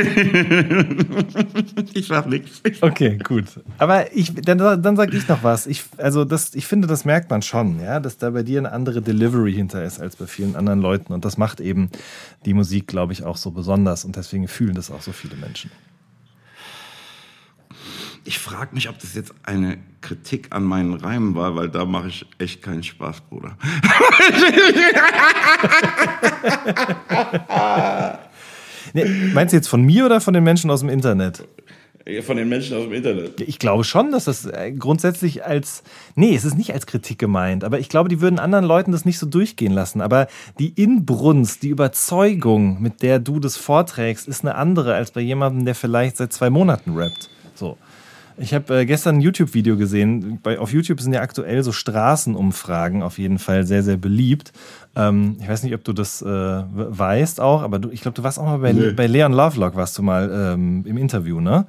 ich sag nichts. Okay, gut. Aber ich, dann, dann sag ich noch was. Ich, also das, ich finde, das merkt man schon, ja, dass da bei dir eine andere Delivery hinter ist als bei vielen anderen Leuten. Und das macht eben die Musik, glaube ich, auch so besonders. Und deswegen fühlen das auch so viele Menschen. Ich frage mich, ob das jetzt eine Kritik an meinen Reimen war, weil da mache ich echt keinen Spaß, Bruder. nee, meinst du jetzt von mir oder von den Menschen aus dem Internet? Von den Menschen aus dem Internet. Ich glaube schon, dass das äh, grundsätzlich als. Nee, es ist nicht als Kritik gemeint, aber ich glaube, die würden anderen Leuten das nicht so durchgehen lassen. Aber die Inbrunst, die Überzeugung, mit der du das vorträgst, ist eine andere als bei jemandem, der vielleicht seit zwei Monaten rappt. So. Ich habe äh, gestern ein YouTube-Video gesehen. Bei, auf YouTube sind ja aktuell so Straßenumfragen auf jeden Fall sehr, sehr beliebt. Ähm, ich weiß nicht, ob du das äh, weißt auch, aber du, ich glaube, du warst auch mal bei, nee. bei Leon Lovelock, warst du mal ähm, im Interview, ne?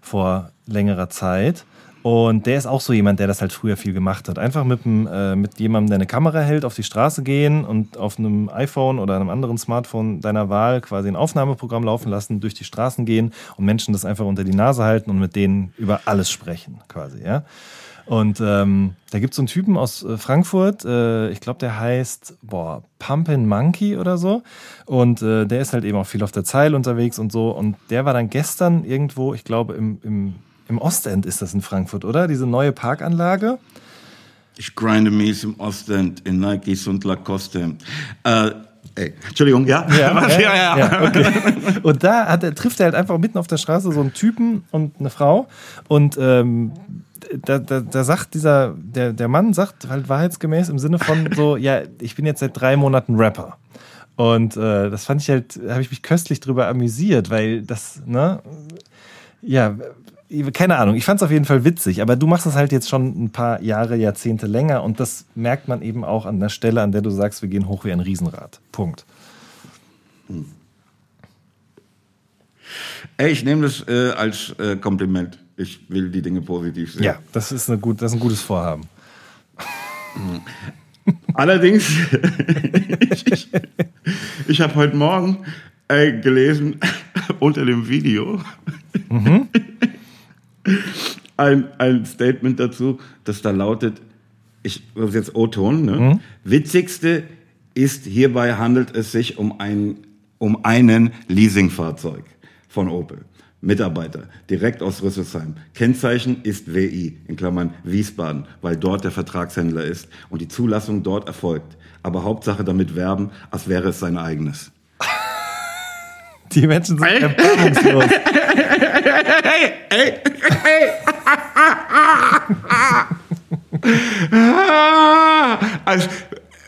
Vor längerer Zeit. Und der ist auch so jemand, der das halt früher viel gemacht hat. Einfach mit, einem, äh, mit jemandem, der eine Kamera hält, auf die Straße gehen und auf einem iPhone oder einem anderen Smartphone deiner Wahl quasi ein Aufnahmeprogramm laufen lassen, durch die Straßen gehen und Menschen das einfach unter die Nase halten und mit denen über alles sprechen, quasi, ja. Und ähm, da gibt es so einen Typen aus äh, Frankfurt, äh, ich glaube, der heißt, boah, Pumpin' Monkey oder so. Und äh, der ist halt eben auch viel auf der Zeile unterwegs und so. Und der war dann gestern irgendwo, ich glaube, im, im im Ostend ist das in Frankfurt, oder? Diese neue Parkanlage. Ich grinde mies im Ostend in Nikes und Lacoste. Äh, Ey, Entschuldigung, ja? Ja, ja, ja, ja. Okay. Und da hat, er, trifft er halt einfach mitten auf der Straße so einen Typen und eine Frau. Und ähm, da, da, da sagt dieser, der, der Mann sagt halt wahrheitsgemäß im Sinne von so, ja, ich bin jetzt seit drei Monaten Rapper. Und äh, das fand ich halt, habe ich mich köstlich drüber amüsiert, weil das, ne, ja, keine Ahnung, ich fand es auf jeden Fall witzig, aber du machst es halt jetzt schon ein paar Jahre, Jahrzehnte länger und das merkt man eben auch an der Stelle, an der du sagst, wir gehen hoch wie ein Riesenrad. Punkt. Hm. Ey, ich nehme das äh, als äh, Kompliment. Ich will die Dinge positiv sehen. Ja, das ist, eine gut, das ist ein gutes Vorhaben. Hm. Allerdings, ich, ich, ich habe heute Morgen äh, gelesen unter dem Video, mhm ein, ein Statement dazu, das da lautet, ich das ist jetzt O-Ton, ne? Mhm. Witzigste ist, hierbei handelt es sich um ein, um einen Leasingfahrzeug von Opel. Mitarbeiter, direkt aus Rüsselsheim. Kennzeichen ist WI, in Klammern Wiesbaden, weil dort der Vertragshändler ist und die Zulassung dort erfolgt. Aber Hauptsache damit werben, als wäre es sein eigenes. Die Menschen sind erbarmungslos. Hey, hey, hey. also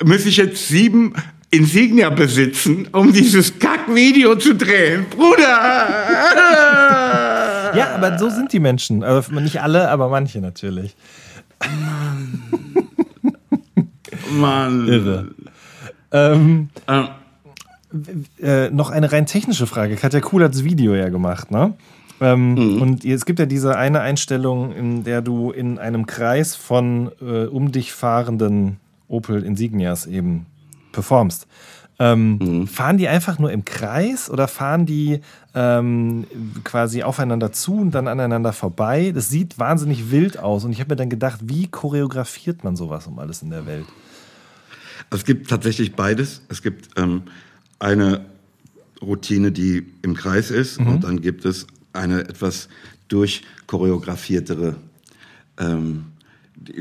müsste ich jetzt sieben Insignia besitzen, um dieses Kackvideo zu drehen. Bruder! Ja, aber so sind die Menschen. Also nicht alle, aber manche natürlich. Mann. Mann. Irre. Ähm, ähm äh, noch eine rein technische Frage. Katja Kuhl hat das Video ja gemacht, ne? Ähm, mhm. Und es gibt ja diese eine Einstellung, in der du in einem Kreis von äh, um dich fahrenden Opel Insignias eben performst. Ähm, mhm. Fahren die einfach nur im Kreis oder fahren die ähm, quasi aufeinander zu und dann aneinander vorbei? Das sieht wahnsinnig wild aus und ich habe mir dann gedacht, wie choreografiert man sowas um alles in der Welt? Es gibt tatsächlich beides. Es gibt ähm, eine Routine, die im Kreis ist, mhm. und dann gibt es eine etwas durchchoreografiertere, ähm,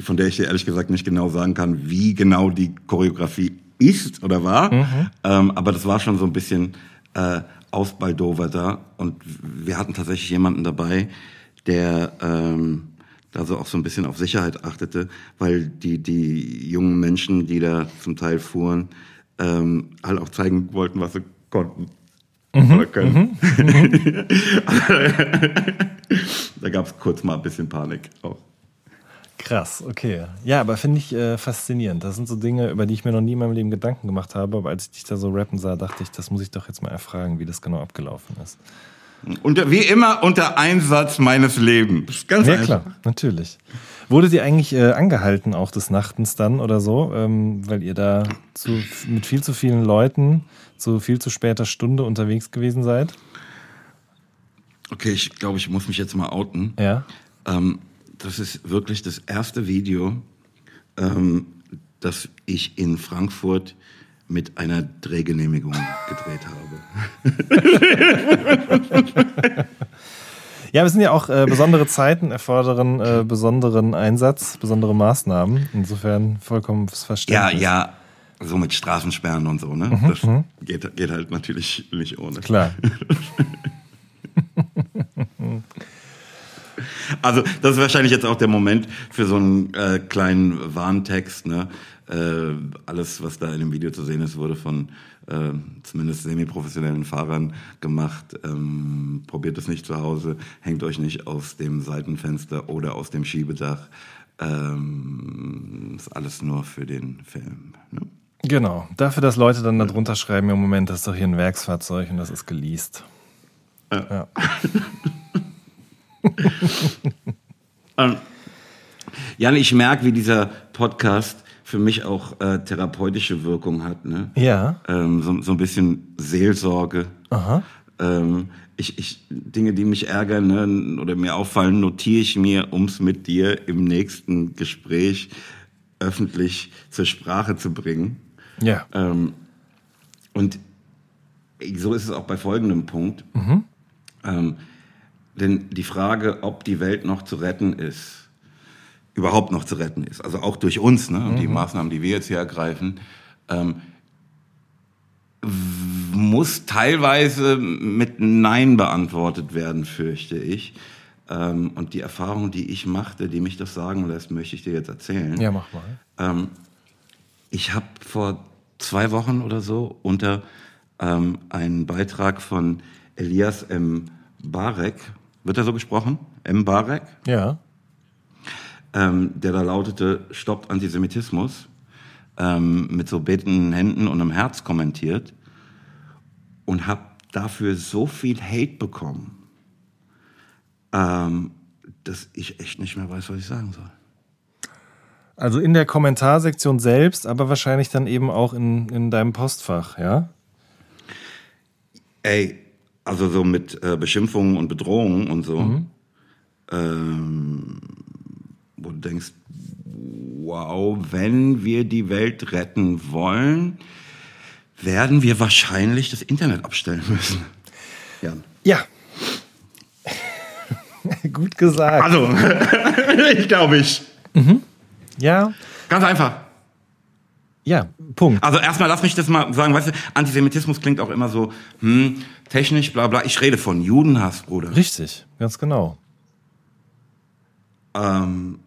von der ich dir ehrlich gesagt nicht genau sagen kann, wie genau die Choreografie ist oder war. Mhm. Ähm, aber das war schon so ein bisschen äh, ausbaldoverter. Und wir hatten tatsächlich jemanden dabei, der ähm, da so auch so ein bisschen auf Sicherheit achtete, weil die, die jungen Menschen, die da zum Teil fuhren, ähm, halt auch zeigen wollten, was sie konnten. Mhm. Oder können. Mhm. da gab es kurz mal ein bisschen Panik auch. Krass, okay. Ja, aber finde ich äh, faszinierend. Das sind so Dinge, über die ich mir noch nie in meinem Leben Gedanken gemacht habe. Aber als ich dich da so rappen sah, dachte ich, das muss ich doch jetzt mal erfragen, wie das genau abgelaufen ist. Unter, wie immer unter Einsatz meines Lebens. Ganz ja, einfach. klar, natürlich. Wurde sie eigentlich äh, angehalten, auch des Nachtens dann oder so, ähm, weil ihr da zu, mit viel zu vielen Leuten zu viel zu später Stunde unterwegs gewesen seid? Okay, ich glaube, ich muss mich jetzt mal outen. Ja. Ähm, das ist wirklich das erste Video, ähm, das ich in Frankfurt mit einer Drehgenehmigung gedreht habe. Ja, wir sind ja auch äh, besondere Zeiten erfordern äh, besonderen Einsatz, besondere Maßnahmen. Insofern vollkommen verständlich. Ja, ja, so mit Straßensperren und so, ne? Mhm, das mhm. geht, geht halt natürlich nicht ohne. Klar. also, das ist wahrscheinlich jetzt auch der Moment für so einen äh, kleinen Warntext, ne? Äh, alles, was da in dem Video zu sehen ist, wurde von äh, zumindest semi-professionellen Fahrern gemacht. Ähm, probiert es nicht zu Hause, hängt euch nicht aus dem Seitenfenster oder aus dem Schiebedach. Ähm, ist alles nur für den Film. Ne? Genau, dafür, dass Leute dann darunter schreiben, im Moment, das ist doch hier ein Werksfahrzeug und das ist geleast. Ja. ja. ähm, Jan, ich merke, wie dieser Podcast für mich auch äh, therapeutische Wirkung hat. Ne? Ja. Ähm, so, so ein bisschen Seelsorge. Aha. Ähm, ich, ich, Dinge, die mich ärgern ne, oder mir auffallen, notiere ich mir, um es mit dir im nächsten Gespräch öffentlich zur Sprache zu bringen. Ja. Ähm, und so ist es auch bei folgendem Punkt. Mhm. Ähm, denn die Frage, ob die Welt noch zu retten ist, überhaupt noch zu retten ist. Also auch durch uns ne, und mhm. die Maßnahmen, die wir jetzt hier ergreifen, ähm, muss teilweise mit Nein beantwortet werden, fürchte ich. Ähm, und die Erfahrung, die ich machte, die mich das sagen lässt, möchte ich dir jetzt erzählen. Ja, mach mal. Ähm, ich habe vor zwei Wochen oder so unter ähm, einen Beitrag von Elias M. Barek, wird er so gesprochen? M. Barek? Ja ähm, der da lautete, stoppt Antisemitismus, ähm, mit so betenden Händen und einem Herz kommentiert und habe dafür so viel Hate bekommen, ähm, dass ich echt nicht mehr weiß, was ich sagen soll. Also in der Kommentarsektion selbst, aber wahrscheinlich dann eben auch in, in deinem Postfach, ja? Ey, also so mit äh, Beschimpfungen und Bedrohungen und so. Mhm. Ähm, wo du denkst, wow, wenn wir die Welt retten wollen, werden wir wahrscheinlich das Internet abstellen müssen. Jan. Ja. Gut gesagt. Also, ich glaube ich. Mhm. Ja. Ganz einfach. Ja, Punkt. Also erstmal lass mich das mal sagen, weißt du, Antisemitismus klingt auch immer so, hm, technisch, bla bla. Ich rede von Judenhass, Bruder. Richtig, ganz genau. Ähm,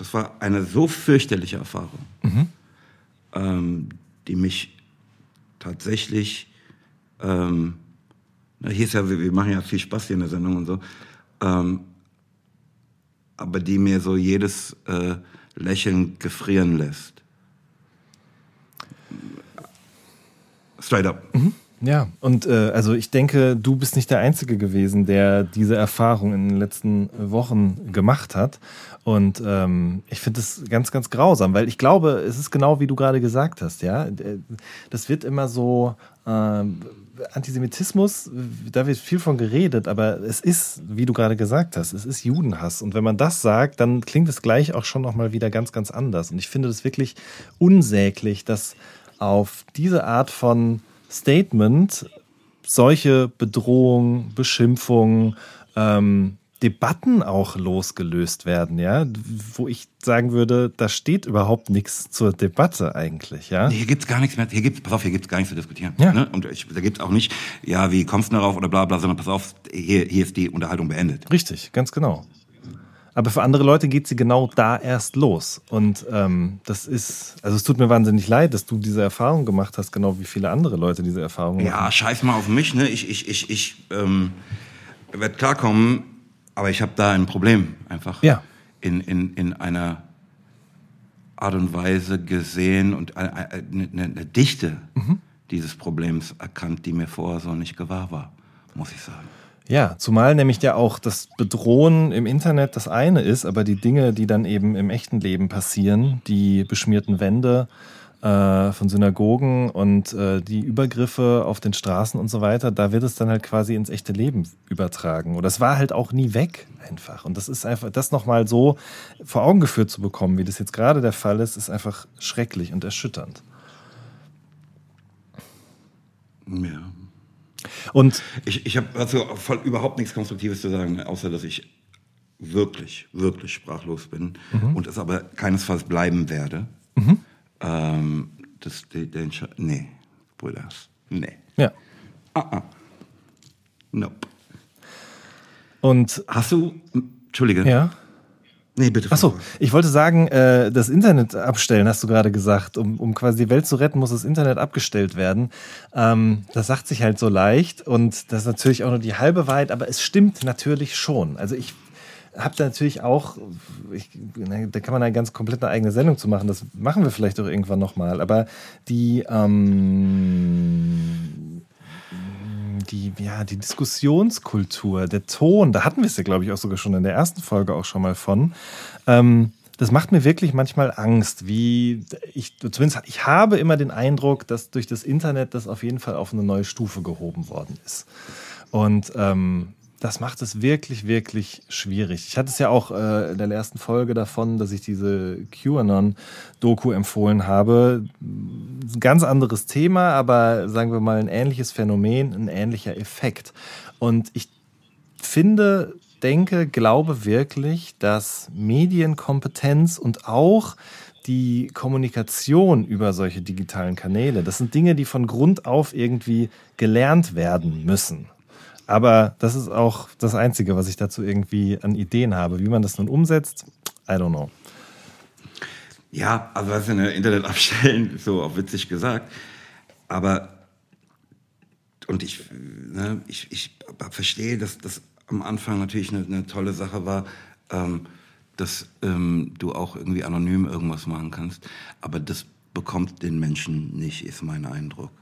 das war eine so fürchterliche Erfahrung, mhm. ähm, die mich tatsächlich, ähm, hier ist ja, wir machen ja viel Spaß hier in der Sendung und so, ähm, aber die mir so jedes äh, Lächeln gefrieren lässt. Straight up. Mhm. Ja, und äh, also ich denke, du bist nicht der Einzige gewesen, der diese Erfahrung in den letzten Wochen gemacht hat. Und ähm, ich finde es ganz, ganz grausam, weil ich glaube, es ist genau wie du gerade gesagt hast, ja. Das wird immer so, äh, Antisemitismus, da wird viel von geredet, aber es ist, wie du gerade gesagt hast, es ist Judenhass. Und wenn man das sagt, dann klingt es gleich auch schon nochmal wieder ganz, ganz anders. Und ich finde das wirklich unsäglich, dass auf diese Art von Statement solche Bedrohungen, Beschimpfungen, ähm, Debatten auch losgelöst werden, ja, wo ich sagen würde, da steht überhaupt nichts zur Debatte eigentlich, ja. Nee, hier gibt's gar nichts mehr, hier gibt's, pass auf, hier gibt's gar nichts zu diskutieren. Ja. Ne? Und ich, da gibt's auch nicht, ja, wie kommst du darauf oder bla bla, sondern pass auf, hier, hier ist die Unterhaltung beendet. Richtig, ganz genau. Aber für andere Leute geht sie genau da erst los. Und ähm, das ist, also es tut mir wahnsinnig leid, dass du diese Erfahrung gemacht hast, genau wie viele andere Leute diese Erfahrung machen. Ja, scheiß mal auf mich, ne? Ich, ich, ich, ich ähm, werde klarkommen, aber ich habe da ein Problem einfach. Ja. In, in, in einer Art und Weise gesehen und eine, eine, eine Dichte mhm. dieses Problems erkannt, die mir vorher so nicht gewahr war, muss ich sagen. Ja, zumal nämlich ja auch das Bedrohen im Internet das eine ist, aber die Dinge, die dann eben im echten Leben passieren, die beschmierten Wände äh, von Synagogen und äh, die Übergriffe auf den Straßen und so weiter, da wird es dann halt quasi ins echte Leben übertragen. Und das war halt auch nie weg einfach. Und das ist einfach, das nochmal so vor Augen geführt zu bekommen, wie das jetzt gerade der Fall ist, ist einfach schrecklich und erschütternd. Ja, und ich, ich habe dazu voll überhaupt nichts Konstruktives zu sagen, außer dass ich wirklich, wirklich sprachlos bin mhm. und es aber keinesfalls bleiben werde. Mhm. Ähm, das, den, den, nee, Brüders, nee. Ja. Ah, ah. Nope. Und hast du, Entschuldige. Ja. Nee, bitte. Achso, ich wollte sagen, äh, das Internet abstellen, hast du gerade gesagt. Um, um quasi die Welt zu retten, muss das Internet abgestellt werden. Ähm, das sagt sich halt so leicht und das ist natürlich auch nur die halbe Wahrheit, aber es stimmt natürlich schon. Also ich habe da natürlich auch, ich, da kann man eine ganz komplett eine eigene Sendung zu machen. Das machen wir vielleicht auch irgendwann nochmal. Aber die, ähm, die, ja, die Diskussionskultur, der Ton, da hatten wir es ja, glaube ich, auch sogar schon in der ersten Folge auch schon mal von. Ähm, das macht mir wirklich manchmal Angst, wie ich, zumindest ich habe immer den Eindruck, dass durch das Internet das auf jeden Fall auf eine neue Stufe gehoben worden ist. Und ähm, das macht es wirklich, wirklich schwierig. Ich hatte es ja auch äh, in der ersten Folge davon, dass ich diese QAnon-Doku empfohlen habe. Ein ganz anderes Thema, aber sagen wir mal ein ähnliches Phänomen, ein ähnlicher Effekt. Und ich finde, denke, glaube wirklich, dass Medienkompetenz und auch die Kommunikation über solche digitalen Kanäle, das sind Dinge, die von Grund auf irgendwie gelernt werden müssen. Aber das ist auch das Einzige, was ich dazu irgendwie an Ideen habe. Wie man das nun umsetzt, I don't know. Ja, also was in der Internet abstellen, so auch witzig gesagt. Aber, und ich, ne, ich, ich verstehe, dass das am Anfang natürlich eine, eine tolle Sache war, ähm, dass ähm, du auch irgendwie anonym irgendwas machen kannst. Aber das bekommt den Menschen nicht, ist mein Eindruck.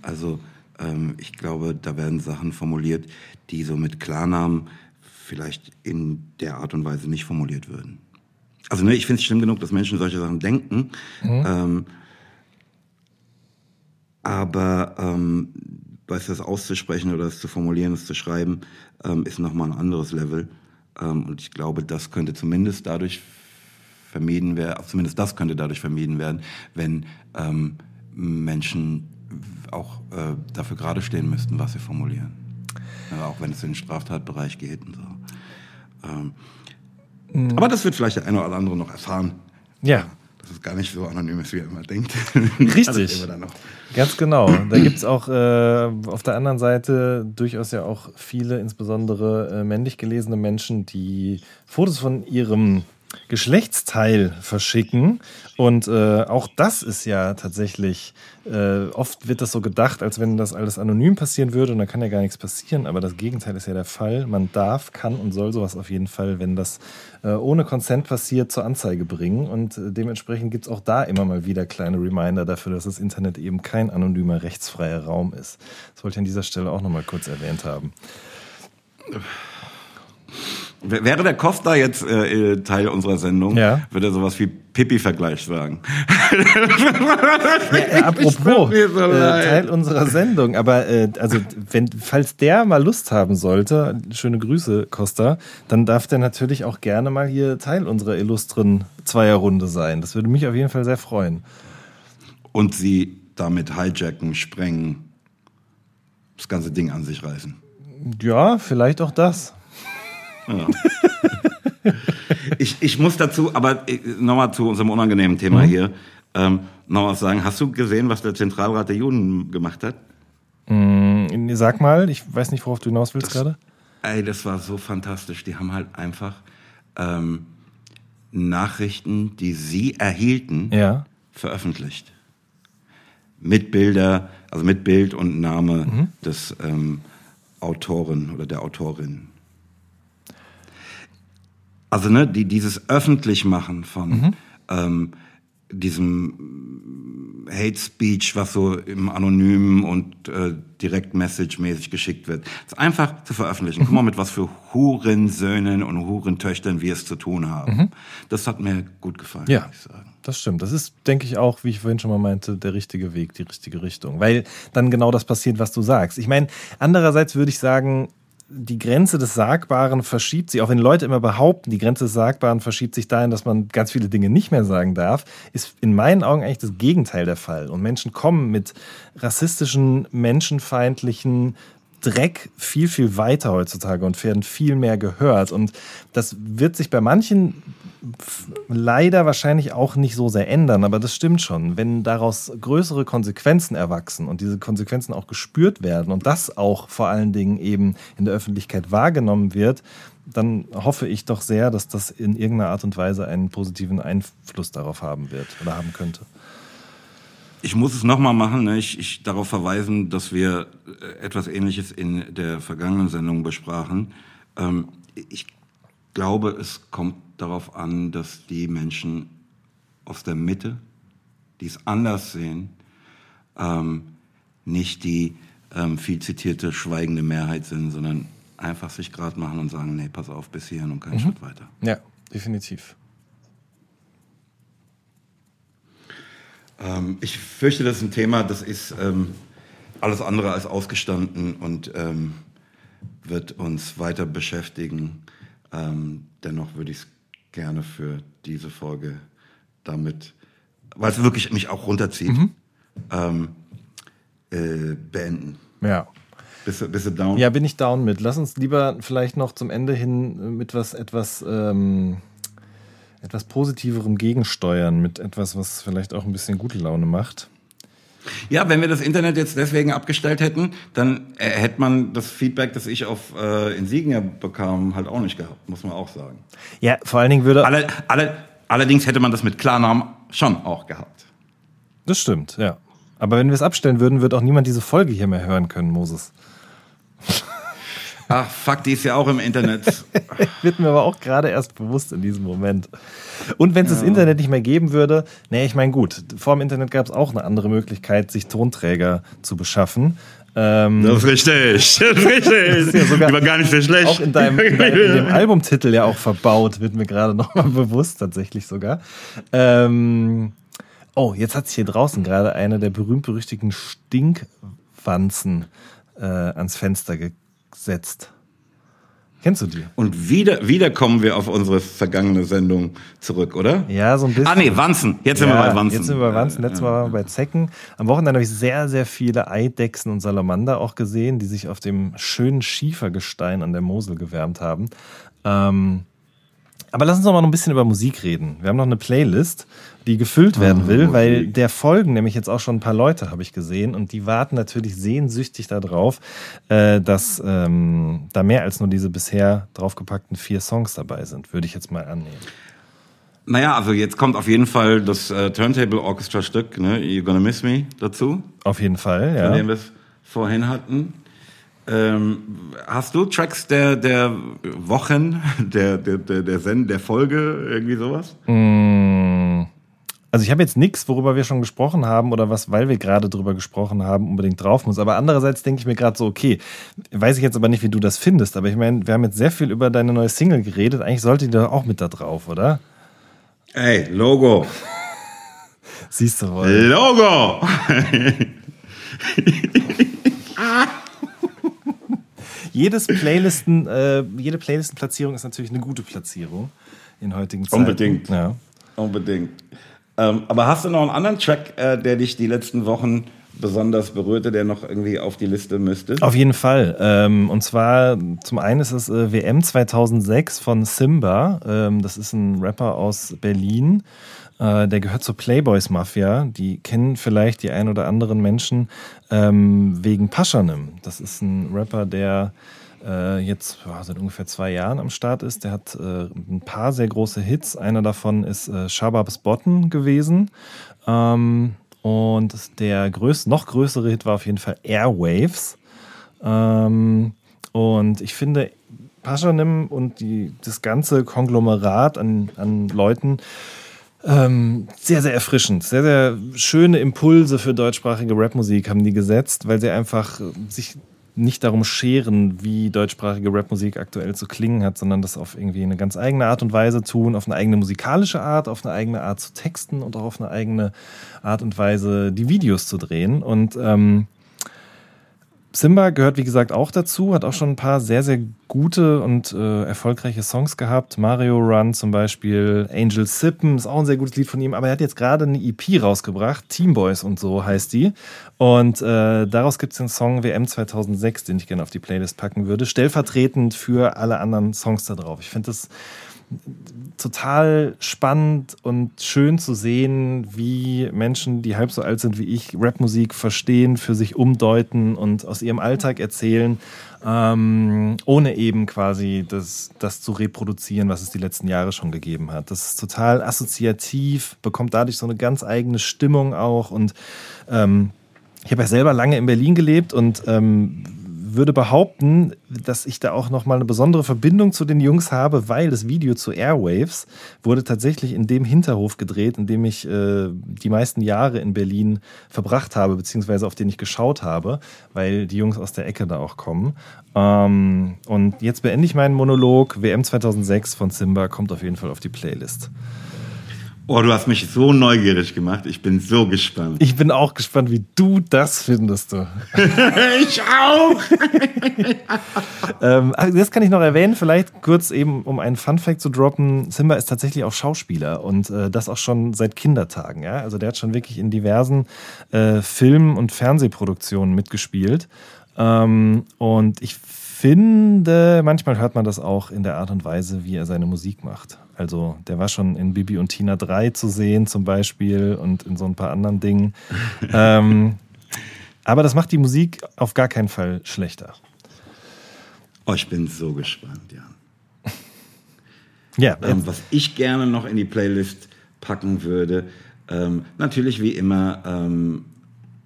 Also, ähm, ich glaube, da werden Sachen formuliert, die so mit Klarnamen vielleicht in der Art und Weise nicht formuliert würden. Also ne, ich finde es schlimm genug, dass Menschen solche Sachen denken. Mhm. Ähm, aber ähm, weißt das auszusprechen oder das zu formulieren, das zu schreiben, ähm, ist nochmal ein anderes Level. Ähm, und ich glaube, das könnte zumindest dadurch vermieden werden, zumindest das könnte dadurch vermieden werden, wenn ähm, Menschen auch äh, dafür gerade stehen müssten, was sie formulieren. Ja, auch wenn es in den Straftatbereich geht und so. Ähm, mhm. Aber das wird vielleicht der eine oder andere noch erfahren. Ja. Dass es gar nicht so anonym ist, wie er immer denkt. Richtig. Ganz genau. Da gibt es auch äh, auf der anderen Seite durchaus ja auch viele, insbesondere äh, männlich gelesene Menschen, die Fotos von ihrem Geschlechtsteil verschicken. Und äh, auch das ist ja tatsächlich, äh, oft wird das so gedacht, als wenn das alles anonym passieren würde und da kann ja gar nichts passieren. Aber das Gegenteil ist ja der Fall. Man darf, kann und soll sowas auf jeden Fall, wenn das äh, ohne Consent passiert, zur Anzeige bringen. Und äh, dementsprechend gibt es auch da immer mal wieder kleine Reminder dafür, dass das Internet eben kein anonymer, rechtsfreier Raum ist. Das wollte ich an dieser Stelle auch nochmal kurz erwähnt haben. Wäre der Costa jetzt äh, Teil unserer Sendung, ja. würde er sowas wie Pipi-Vergleich sagen. ja, äh, apropos, äh, Teil unserer Sendung, aber äh, also wenn, falls der mal Lust haben sollte, schöne Grüße, Costa, dann darf der natürlich auch gerne mal hier Teil unserer illustren Zweierrunde sein. Das würde mich auf jeden Fall sehr freuen. Und sie damit hijacken, sprengen, das ganze Ding an sich reißen. Ja, vielleicht auch das. Ja. ich, ich muss dazu, aber äh, nochmal zu unserem unangenehmen Thema mhm. hier, ähm, noch was sagen. Hast du gesehen, was der Zentralrat der Juden gemacht hat? Mm, sag mal, ich weiß nicht, worauf du hinaus willst gerade. Ey, das war so fantastisch. Die haben halt einfach ähm, Nachrichten, die sie erhielten, ja. veröffentlicht. Mit Bilder, also mit Bild und Name mhm. des ähm, Autoren oder der Autorin. Also ne, die, dieses Öffentlichmachen von mhm. ähm, diesem Hate Speech, was so im Anonymen und äh, direkt Message-mäßig geschickt wird, ist einfach zu veröffentlichen. Mhm. Guck mal, mit was für Hurensöhnen und Hurentöchtern wir es zu tun haben. Mhm. Das hat mir gut gefallen, ja. ich sagen. Das stimmt. Das ist, denke ich, auch, wie ich vorhin schon mal meinte, der richtige Weg, die richtige Richtung. Weil dann genau das passiert, was du sagst. Ich meine, andererseits würde ich sagen, die Grenze des Sagbaren verschiebt sich, auch wenn Leute immer behaupten, die Grenze des Sagbaren verschiebt sich dahin, dass man ganz viele Dinge nicht mehr sagen darf, ist in meinen Augen eigentlich das Gegenteil der Fall. Und Menschen kommen mit rassistischen, menschenfeindlichen Dreck viel, viel weiter heutzutage und werden viel mehr gehört. Und das wird sich bei manchen leider wahrscheinlich auch nicht so sehr ändern, aber das stimmt schon. Wenn daraus größere Konsequenzen erwachsen und diese Konsequenzen auch gespürt werden und das auch vor allen Dingen eben in der Öffentlichkeit wahrgenommen wird, dann hoffe ich doch sehr, dass das in irgendeiner Art und Weise einen positiven Einfluss darauf haben wird oder haben könnte. Ich muss es nochmal machen, ne? ich, ich darauf verweisen, dass wir äh, etwas Ähnliches in der vergangenen Sendung besprachen. Ähm, ich glaube, es kommt darauf an, dass die Menschen aus der Mitte, die es anders sehen, ähm, nicht die ähm, viel zitierte schweigende Mehrheit sind, sondern einfach sich gerade machen und sagen, nee, pass auf, bis hierhin und keinen mhm. Schritt weiter. Ja, definitiv. Ähm, ich fürchte, das ist ein Thema, das ist ähm, alles andere als ausgestanden und ähm, wird uns weiter beschäftigen. Ähm, dennoch würde ich es gerne für diese Folge damit, weil es wirklich mich auch runterzieht, mhm. ähm, äh, beenden. Ja. Bist du, bist du down? Ja, bin ich down mit. Lass uns lieber vielleicht noch zum Ende hin mit was etwas, ähm, etwas Positiverem gegensteuern, mit etwas, was vielleicht auch ein bisschen gute Laune macht. Ja, wenn wir das Internet jetzt deswegen abgestellt hätten, dann äh, hätte man das Feedback, das ich auf äh, Insignia bekam, halt auch nicht gehabt, muss man auch sagen. Ja, vor allen Dingen würde. Alle, alle, allerdings hätte man das mit Klarnamen schon auch gehabt. Das stimmt, ja. Aber wenn wir es abstellen würden, würde auch niemand diese Folge hier mehr hören können, Moses. Ach, fuck, die ist ja auch im Internet. Wird mir aber auch gerade erst bewusst in diesem Moment. Und wenn es ja. das Internet nicht mehr geben würde, nee, ich meine, gut, vor dem Internet gab es auch eine andere Möglichkeit, sich Tonträger zu beschaffen. Ähm, das ist richtig. Das ist richtig. Das ist ja war gar nicht so schlecht. Auch in deinem, in deinem in dem Albumtitel ja auch verbaut, wird mir gerade nochmal bewusst, tatsächlich sogar. Ähm, oh, jetzt hat sich hier draußen gerade eine der berühmt-berüchtigten Stinkwanzen äh, ans Fenster ge setzt. Kennst du die? Und wieder, wieder kommen wir auf unsere vergangene Sendung zurück, oder? Ja, so ein bisschen. Ah, nee, Wanzen. Jetzt sind wir bei Wanzen. Jetzt sind wir bei Wanzen. Letztes Mal waren wir bei Zecken. Am Wochenende habe ich sehr, sehr viele Eidechsen und Salamander auch gesehen, die sich auf dem schönen Schiefergestein an der Mosel gewärmt haben. Ähm, aber lass uns noch mal ein bisschen über Musik reden. Wir haben noch eine Playlist, die gefüllt werden will, oh, weil der folgen nämlich jetzt auch schon ein paar Leute, habe ich gesehen, und die warten natürlich sehnsüchtig darauf, äh, dass ähm, da mehr als nur diese bisher draufgepackten vier Songs dabei sind, würde ich jetzt mal annehmen. Naja, also jetzt kommt auf jeden Fall das äh, Turntable Orchestra Stück, ne? You're Gonna Miss Me dazu. Auf jeden Fall, ja. Von dem wir es vorhin hatten. Ähm, hast du Tracks der, der Wochen, der, der, der, der Send, der Folge, irgendwie sowas? Mm, Also ich habe jetzt nichts, worüber wir schon gesprochen haben oder was, weil wir gerade drüber gesprochen haben, unbedingt drauf muss. Aber andererseits denke ich mir gerade so, okay, weiß ich jetzt aber nicht, wie du das findest. Aber ich meine, wir haben jetzt sehr viel über deine neue Single geredet. Eigentlich sollte die doch auch mit da drauf, oder? Ey, Logo. Siehst du wohl. Logo! Jedes Playlisten, äh, jede Playlistenplatzierung ist natürlich eine gute Platzierung in heutigen Zeiten. Unbedingt. Ja. Unbedingt. Ähm, aber hast du noch einen anderen Track, äh, der dich die letzten Wochen besonders berührte, der noch irgendwie auf die Liste müsste? Auf jeden Fall. Ähm, und zwar zum einen ist es äh, WM 2006 von Simba. Ähm, das ist ein Rapper aus Berlin. Äh, der gehört zur Playboys Mafia. Die kennen vielleicht die ein oder anderen Menschen ähm, wegen Paschanim. Das ist ein Rapper, der äh, jetzt ja, seit ungefähr zwei Jahren am Start ist. Der hat äh, ein paar sehr große Hits. Einer davon ist äh, Shababs Botten gewesen. Ähm, und der größte, noch größere Hit war auf jeden Fall Airwaves. Ähm, und ich finde, Paschanim und die, das ganze Konglomerat an, an Leuten ähm, sehr, sehr erfrischend. Sehr, sehr schöne Impulse für deutschsprachige Rapmusik haben die gesetzt, weil sie einfach sich nicht darum scheren, wie deutschsprachige Rapmusik aktuell zu klingen hat, sondern das auf irgendwie eine ganz eigene Art und Weise tun, auf eine eigene musikalische Art, auf eine eigene Art zu texten und auch auf eine eigene Art und Weise die Videos zu drehen. Und ähm, Simba gehört, wie gesagt, auch dazu, hat auch schon ein paar sehr, sehr gute und äh, erfolgreiche Songs gehabt. Mario Run zum Beispiel, Angel Sippen ist auch ein sehr gutes Lied von ihm, aber er hat jetzt gerade eine EP rausgebracht, Team Boys und so heißt die. Und äh, daraus gibt es den Song WM 2006, den ich gerne auf die Playlist packen würde, stellvertretend für alle anderen Songs da drauf. Ich finde das total spannend und schön zu sehen, wie Menschen, die halb so alt sind wie ich, Rapmusik verstehen, für sich umdeuten und aus ihrem Alltag erzählen, ähm, ohne eben quasi das, das zu reproduzieren, was es die letzten Jahre schon gegeben hat. Das ist total assoziativ, bekommt dadurch so eine ganz eigene Stimmung auch und ähm, ich habe ja selber lange in Berlin gelebt und ähm, würde behaupten, dass ich da auch nochmal eine besondere Verbindung zu den Jungs habe, weil das Video zu Airwaves wurde tatsächlich in dem Hinterhof gedreht, in dem ich äh, die meisten Jahre in Berlin verbracht habe, beziehungsweise auf den ich geschaut habe, weil die Jungs aus der Ecke da auch kommen. Ähm, und jetzt beende ich meinen Monolog. WM 2006 von Simba kommt auf jeden Fall auf die Playlist. Oh, du hast mich so neugierig gemacht. Ich bin so gespannt. Ich bin auch gespannt, wie du das findest. Du. ich auch. ähm, also das kann ich noch erwähnen, vielleicht kurz eben, um einen Fun-Fact zu droppen. Simba ist tatsächlich auch Schauspieler und äh, das auch schon seit Kindertagen. Ja? Also der hat schon wirklich in diversen äh, Film- und Fernsehproduktionen mitgespielt. Ähm, und ich finde, manchmal hört man das auch in der Art und Weise, wie er seine Musik macht. Also der war schon in Bibi und Tina 3 zu sehen zum Beispiel und in so ein paar anderen Dingen. ähm, aber das macht die Musik auf gar keinen Fall schlechter. Oh, ich bin so gespannt, Jan. ja. Ähm, was ich gerne noch in die Playlist packen würde, ähm, natürlich wie immer ähm,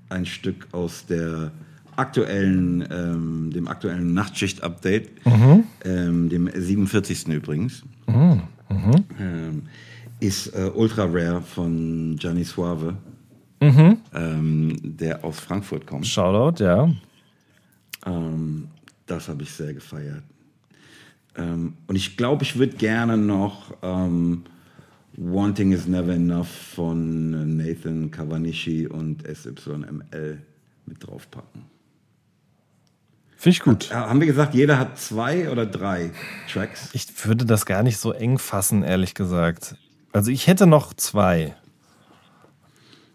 ein Stück aus der aktuellen, ähm, dem aktuellen Nachtschicht-Update, mhm. ähm, dem 47. übrigens, mhm. Mhm. Ähm, ist äh, Ultra Rare von Gianni Suave, mhm. Ähm, der aus Frankfurt kommt. Shoutout, ja. Ähm, das habe ich sehr gefeiert. Ähm, und ich glaube, ich würde gerne noch Wanting is Never Enough von Nathan Kawanishi und SYML mit draufpacken. Finde ich gut. Hat, haben wir gesagt, jeder hat zwei oder drei Tracks? Ich würde das gar nicht so eng fassen, ehrlich gesagt. Also ich hätte noch zwei.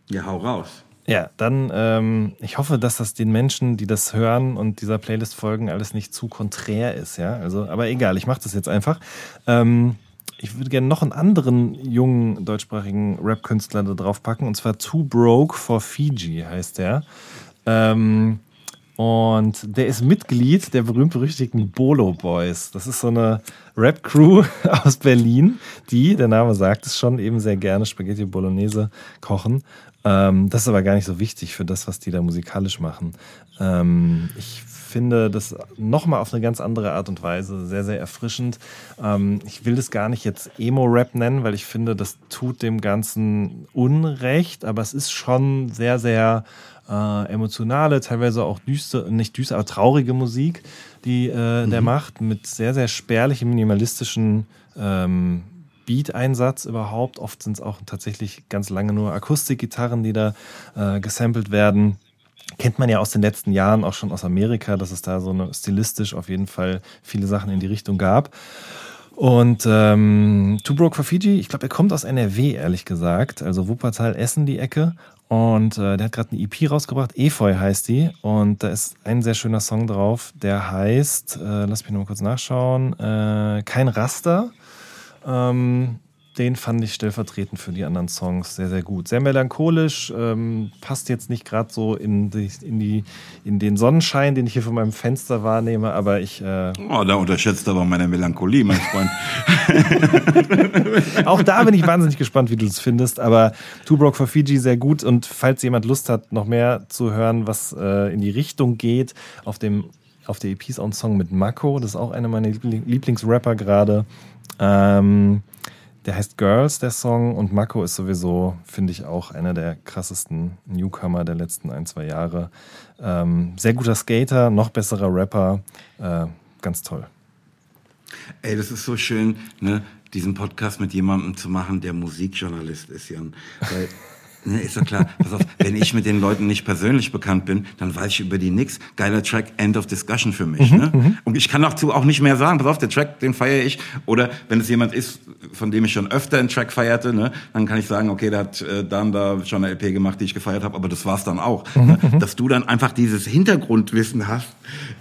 Ja, hau raus. Ja, dann, ähm, ich hoffe, dass das den Menschen, die das hören und dieser Playlist folgen, alles nicht zu konträr ist, ja. Also, aber egal, ich mache das jetzt einfach. Ähm, ich würde gerne noch einen anderen jungen deutschsprachigen Rap-Künstler da drauf packen, und zwar Too Broke for Fiji heißt der. Ähm, und der ist Mitglied der berühmt-berüchtigten Bolo Boys. Das ist so eine Rap-Crew aus Berlin, die, der Name sagt es schon, eben sehr gerne Spaghetti Bolognese kochen. Ähm, das ist aber gar nicht so wichtig für das, was die da musikalisch machen. Ähm, ich finde das nochmal auf eine ganz andere Art und Weise sehr, sehr erfrischend. Ähm, ich will das gar nicht jetzt Emo-Rap nennen, weil ich finde, das tut dem Ganzen Unrecht, aber es ist schon sehr, sehr äh, emotionale, teilweise auch düster, nicht düster, aber traurige Musik, die äh, mhm. der macht, mit sehr, sehr spärlichen, minimalistischen ähm, Beat-Einsatz überhaupt. Oft sind es auch tatsächlich ganz lange nur Akustikgitarren, die da äh, gesampelt werden. Kennt man ja aus den letzten Jahren auch schon aus Amerika, dass es da so eine stilistisch auf jeden Fall viele Sachen in die Richtung gab. Und ähm, Two Broke for Fiji, ich glaube, er kommt aus NRW, ehrlich gesagt. Also Wuppertal, Essen, die Ecke. Und äh, der hat gerade eine EP rausgebracht, Efeu heißt die. Und da ist ein sehr schöner Song drauf, der heißt, äh, lass mich noch mal kurz nachschauen, äh, Kein Raster. Ähm, den fand ich stellvertretend für die anderen Songs sehr, sehr gut. Sehr melancholisch, ähm, passt jetzt nicht gerade so in, die, in, die, in den Sonnenschein, den ich hier von meinem Fenster wahrnehme, aber ich. Äh oh, da unterschätzt aber meine Melancholie, mein Freund. Auch da bin ich wahnsinnig gespannt, wie du es findest, aber Two Broke for Fiji sehr gut und falls jemand Lust hat, noch mehr zu hören, was äh, in die Richtung geht, auf dem auf der EP ist auch ein Song mit Mako, das ist auch einer meiner Lieblingsrapper gerade. Ähm, der heißt Girls, der Song, und Mako ist sowieso, finde ich, auch einer der krassesten Newcomer der letzten ein, zwei Jahre. Ähm, sehr guter Skater, noch besserer Rapper, äh, ganz toll. Ey, das ist so schön, ne, diesen Podcast mit jemandem zu machen, der Musikjournalist ist, Jan. Weil Ne, ist doch klar. Pass auf, wenn ich mit den Leuten nicht persönlich bekannt bin, dann weiß ich über die nix. Geiler Track, End of Discussion für mich. Mhm, ne? Mhm. Und ich kann dazu auch nicht mehr sagen. Pass auf, der Track, den feiere ich. Oder wenn es jemand ist, von dem ich schon öfter einen Track feierte, ne, dann kann ich sagen, okay, der hat äh, dann da schon eine LP gemacht, die ich gefeiert habe, aber das war's dann auch. Mhm, ne? Mhm. Dass du dann einfach dieses Hintergrundwissen hast,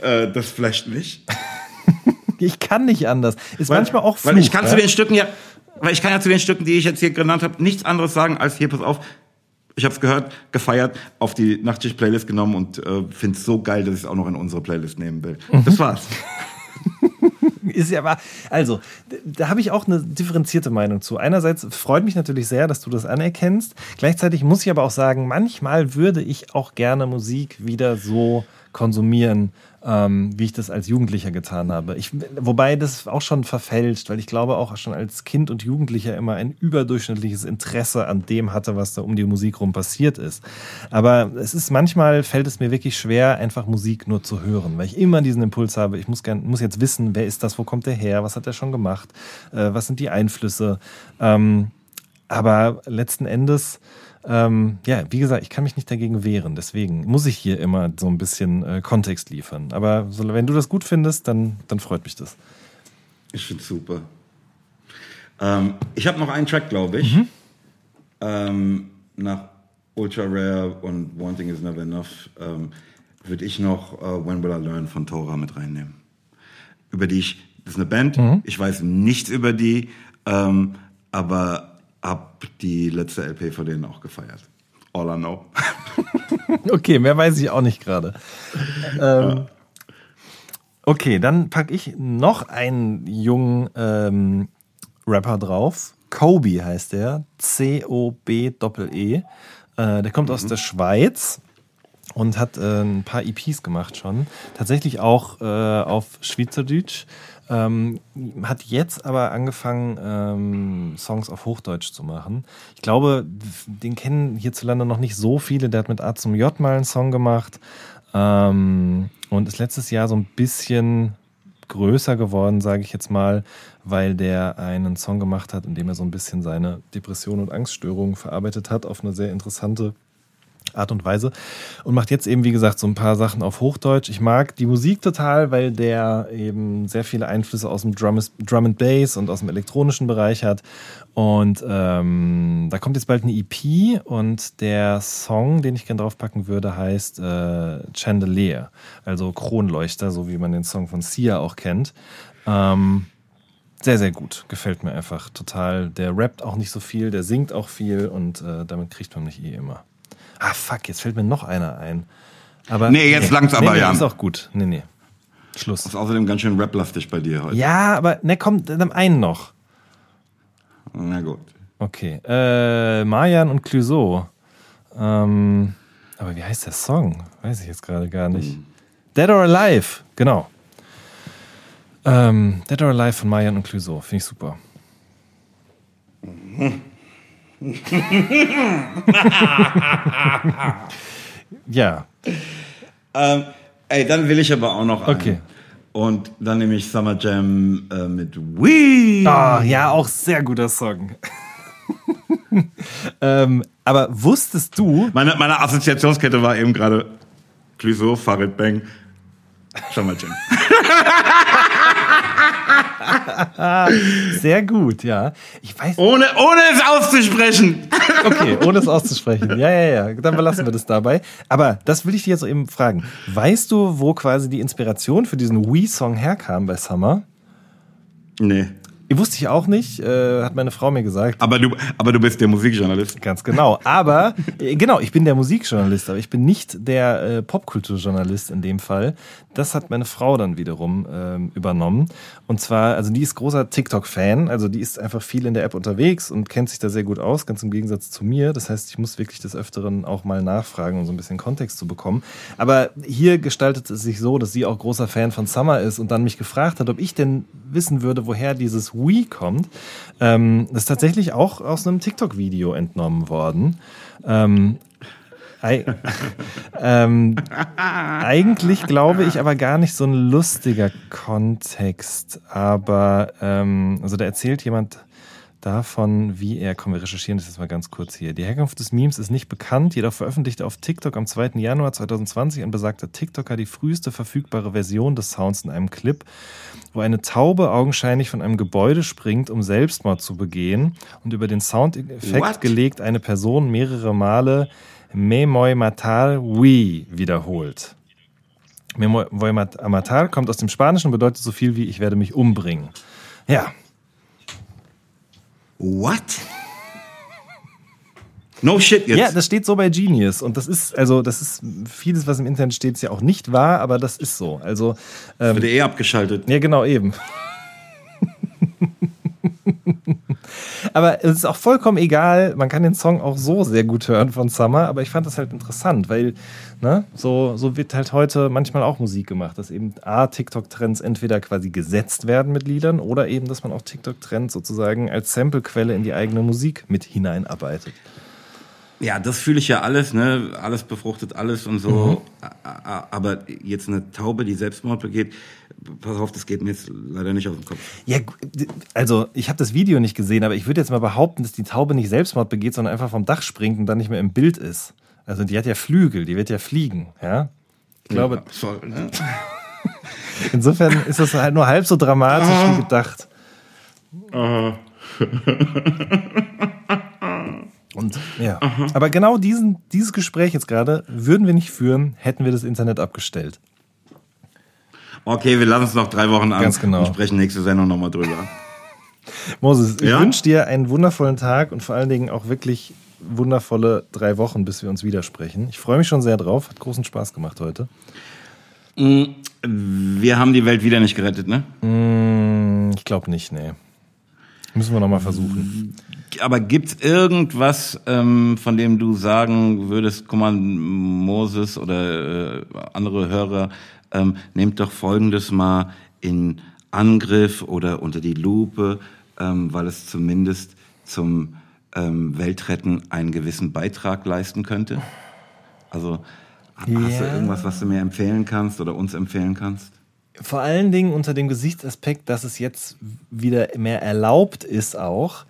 äh, das flasht mich. ich kann nicht anders. Ist weil, manchmal auch Fluch, Weil ich kann ja? zu den Stücken ja, weil ich kann ja zu den Stücken, die ich jetzt hier genannt habe, nichts anderes sagen als hier, pass auf, ich habe es gehört, gefeiert, auf die Nachtschicht-Playlist genommen und äh, finde es so geil, dass ich es auch noch in unsere Playlist nehmen will. Mhm. Das war's. ist ja wahr. Also, da habe ich auch eine differenzierte Meinung zu. Einerseits freut mich natürlich sehr, dass du das anerkennst. Gleichzeitig muss ich aber auch sagen, manchmal würde ich auch gerne Musik wieder so konsumieren, ähm, wie ich das als Jugendlicher getan habe. Ich, wobei das auch schon verfälscht, weil ich glaube auch schon als Kind und Jugendlicher immer ein überdurchschnittliches Interesse an dem hatte, was da um die Musik rum passiert ist. Aber es ist manchmal fällt es mir wirklich schwer, einfach Musik nur zu hören, weil ich immer diesen Impuls habe, ich muss, gern, muss jetzt wissen, wer ist das, wo kommt der her, was hat er schon gemacht, äh, was sind die Einflüsse. Ähm, aber letzten Endes ähm, ja, wie gesagt, ich kann mich nicht dagegen wehren. Deswegen muss ich hier immer so ein bisschen äh, Kontext liefern. Aber so, wenn du das gut findest, dann, dann freut mich das. Ich finde super. Ähm, ich habe noch einen Track, glaube ich. Mhm. Ähm, nach Ultra Rare und Wanting is Never Enough ähm, würde ich noch uh, When Will I Learn von Tora mit reinnehmen. Über die ich, das ist eine Band, mhm. ich weiß nichts über die, ähm, aber habe die letzte LP von denen auch gefeiert. All I know. okay, mehr weiß ich auch nicht gerade. Ähm, ja. Okay, dann packe ich noch einen jungen ähm, Rapper drauf. Kobe heißt der. C-O-B-E-E. Äh, der kommt mhm. aus der Schweiz und hat äh, ein paar EPs gemacht schon. Tatsächlich auch äh, auf Schweizerdeutsch. Ähm, hat jetzt aber angefangen, ähm, Songs auf Hochdeutsch zu machen. Ich glaube, den kennen hierzulande noch nicht so viele. Der hat mit A zum J mal einen Song gemacht ähm, und ist letztes Jahr so ein bisschen größer geworden, sage ich jetzt mal, weil der einen Song gemacht hat, in dem er so ein bisschen seine Depression und Angststörungen verarbeitet hat, auf eine sehr interessante Art und Weise und macht jetzt eben, wie gesagt, so ein paar Sachen auf Hochdeutsch. Ich mag die Musik total, weil der eben sehr viele Einflüsse aus dem Drum, Drum and Bass und aus dem elektronischen Bereich hat. Und ähm, da kommt jetzt bald eine EP und der Song, den ich gerne draufpacken würde, heißt äh, Chandelier, also Kronleuchter, so wie man den Song von Sia auch kennt. Ähm, sehr, sehr gut. Gefällt mir einfach total. Der rappt auch nicht so viel, der singt auch viel und äh, damit kriegt man mich eh immer. Ah, fuck, jetzt fällt mir noch einer ein. Aber, nee, jetzt nee, langt's aber, nee, ja. Ist auch gut. Nee, nee. Schluss. Das ist außerdem ganz schön rap-lastig bei dir heute. Ja, aber ne, komm, dann einen noch. Na gut. Okay. Äh, Marian und Clouseau. Ähm, aber wie heißt der Song? Weiß ich jetzt gerade gar nicht. Mhm. Dead or Alive, genau. Ähm, Dead or Alive von Mayan und Clouseau, finde ich super. ja. Ähm, ey, dann will ich aber auch noch einen. Okay. Und dann nehme ich Summer Jam äh, mit Wee. Oh, ja, auch sehr guter Song. ähm, aber wusstest du. Meine, meine Assoziationskette war eben gerade Clouseau, Farid Bang, Summer Jam. Sehr gut, ja. Ich weiß. Ohne, ohne es auszusprechen. Okay, ohne es auszusprechen. Ja, ja, ja. Dann belassen wir das dabei. Aber das will ich dir jetzt eben fragen. Weißt du, wo quasi die Inspiration für diesen Wii-Song herkam bei Summer? Nee. Wusste ich auch nicht, äh, hat meine Frau mir gesagt. Aber du, aber du bist der Musikjournalist. Ganz genau. Aber, äh, genau, ich bin der Musikjournalist, aber ich bin nicht der äh, Popkulturjournalist in dem Fall. Das hat meine Frau dann wiederum ähm, übernommen. Und zwar, also die ist großer TikTok-Fan, also die ist einfach viel in der App unterwegs und kennt sich da sehr gut aus, ganz im Gegensatz zu mir. Das heißt, ich muss wirklich des Öfteren auch mal nachfragen, um so ein bisschen Kontext zu bekommen. Aber hier gestaltet es sich so, dass sie auch großer Fan von Summer ist und dann mich gefragt hat, ob ich denn wissen würde, woher dieses Wii kommt. Ähm, das ist tatsächlich auch aus einem TikTok-Video entnommen worden. Ähm, ähm, eigentlich glaube ich aber gar nicht so ein lustiger Kontext, aber ähm, also da erzählt jemand davon, wie er, komm, wir recherchieren das jetzt mal ganz kurz hier. Die Herkunft des Memes ist nicht bekannt, jedoch veröffentlichte auf TikTok am 2. Januar 2020 ein besagter TikToker die früheste verfügbare Version des Sounds in einem Clip, wo eine Taube augenscheinlich von einem Gebäude springt, um Selbstmord zu begehen und über den Soundeffekt gelegt eine Person mehrere Male Memoy Matar Oui wiederholt. Memoy Matar kommt aus dem Spanischen und bedeutet so viel wie ich werde mich umbringen. Ja, What? No shit jetzt. Ja, das steht so bei Genius. Und das ist, also, das ist vieles, was im Internet steht, ist ja auch nicht wahr, aber das ist so. Also. Ähm, wird eh abgeschaltet. Ja, genau, eben. Aber es ist auch vollkommen egal. Man kann den Song auch so sehr gut hören von Summer, aber ich fand das halt interessant, weil Ne? So, so wird halt heute manchmal auch Musik gemacht, dass eben A, TikTok-Trends entweder quasi gesetzt werden mit Liedern oder eben, dass man auch TikTok-Trends sozusagen als Samplequelle in die eigene Musik mit hineinarbeitet. Ja, das fühle ich ja alles, ne? Alles befruchtet alles und so. Mhm. Aber jetzt eine Taube, die Selbstmord begeht, pass auf, das geht mir jetzt leider nicht aus dem Kopf. Ja, also ich habe das Video nicht gesehen, aber ich würde jetzt mal behaupten, dass die Taube nicht Selbstmord begeht, sondern einfach vom Dach springt und dann nicht mehr im Bild ist. Also die hat ja Flügel, die wird ja fliegen, ja. Ich glaube. Ja, voll, ne? Insofern ist das halt nur halb so dramatisch wie gedacht. Aha. Und ja. Aha. Aber genau diesen, dieses Gespräch jetzt gerade würden wir nicht führen, hätten wir das Internet abgestellt. Okay, wir lassen es noch drei Wochen an Ganz genau. und sprechen nächste Sendung nochmal drüber. Moses, ich ja? wünsche dir einen wundervollen Tag und vor allen Dingen auch wirklich wundervolle drei Wochen, bis wir uns widersprechen. Ich freue mich schon sehr drauf. Hat großen Spaß gemacht heute. Mm, wir haben die Welt wieder nicht gerettet, ne? Mm, ich glaube nicht, nee. Müssen wir nochmal versuchen. Aber gibt es irgendwas, ähm, von dem du sagen würdest, guck mal, Moses oder äh, andere Hörer, ähm, nehmt doch Folgendes mal in Angriff oder unter die Lupe, ähm, weil es zumindest zum ähm, Weltretten einen gewissen Beitrag leisten könnte? Also hast ja. du irgendwas, was du mir empfehlen kannst oder uns empfehlen kannst? Vor allen Dingen unter dem Gesichtsaspekt, dass es jetzt wieder mehr erlaubt ist, auch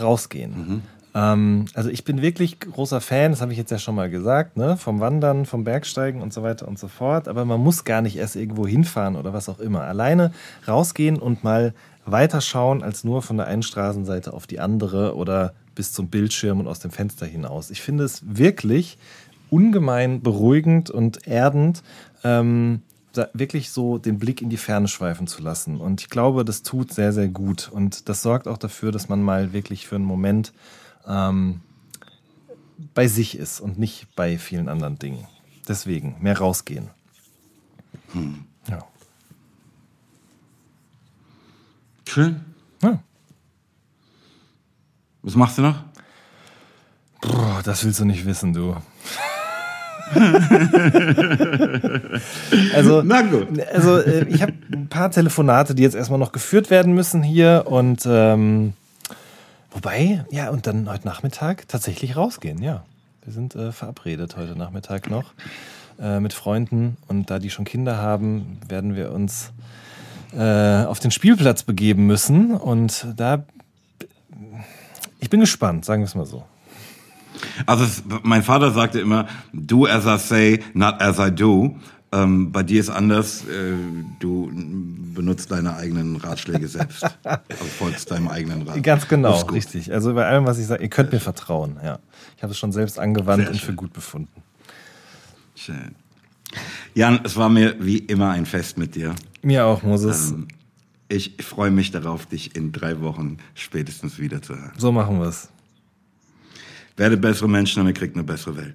rausgehen. Mhm. Ähm, also ich bin wirklich großer Fan, das habe ich jetzt ja schon mal gesagt, ne? vom Wandern, vom Bergsteigen und so weiter und so fort. Aber man muss gar nicht erst irgendwo hinfahren oder was auch immer. Alleine rausgehen und mal weiterschauen als nur von der einen Straßenseite auf die andere oder bis zum Bildschirm und aus dem Fenster hinaus. Ich finde es wirklich ungemein beruhigend und erdend, ähm, wirklich so den Blick in die Ferne schweifen zu lassen. Und ich glaube, das tut sehr, sehr gut. Und das sorgt auch dafür, dass man mal wirklich für einen Moment ähm, bei sich ist und nicht bei vielen anderen Dingen. Deswegen mehr rausgehen. Hm. Ja. Schön. Ja. Was machst du noch? Boah, das willst du nicht wissen, du. also, Na gut. also äh, ich habe ein paar Telefonate, die jetzt erstmal noch geführt werden müssen hier und ähm, wobei, ja, und dann heute Nachmittag tatsächlich rausgehen, ja. Wir sind äh, verabredet heute Nachmittag noch äh, mit Freunden und da die schon Kinder haben, werden wir uns äh, auf den Spielplatz begeben müssen und da ich bin gespannt, sagen wir es mal so. Also es, mein Vater sagte immer, do as I say, not as I do. Ähm, bei dir ist anders, äh, du benutzt deine eigenen Ratschläge selbst. also folgst deinem eigenen Rat. Ganz genau, richtig. Also bei allem, was ich sage, ihr könnt mir vertrauen, ja. Ich habe es schon selbst angewandt und für gut befunden. Schön. Jan, es war mir wie immer ein Fest mit dir. Mir auch, Moses. Ähm, ich freue mich darauf, dich in drei Wochen spätestens wiederzuhören. So machen wir es. Werde bessere Menschen und ihr kriegt eine bessere Welt.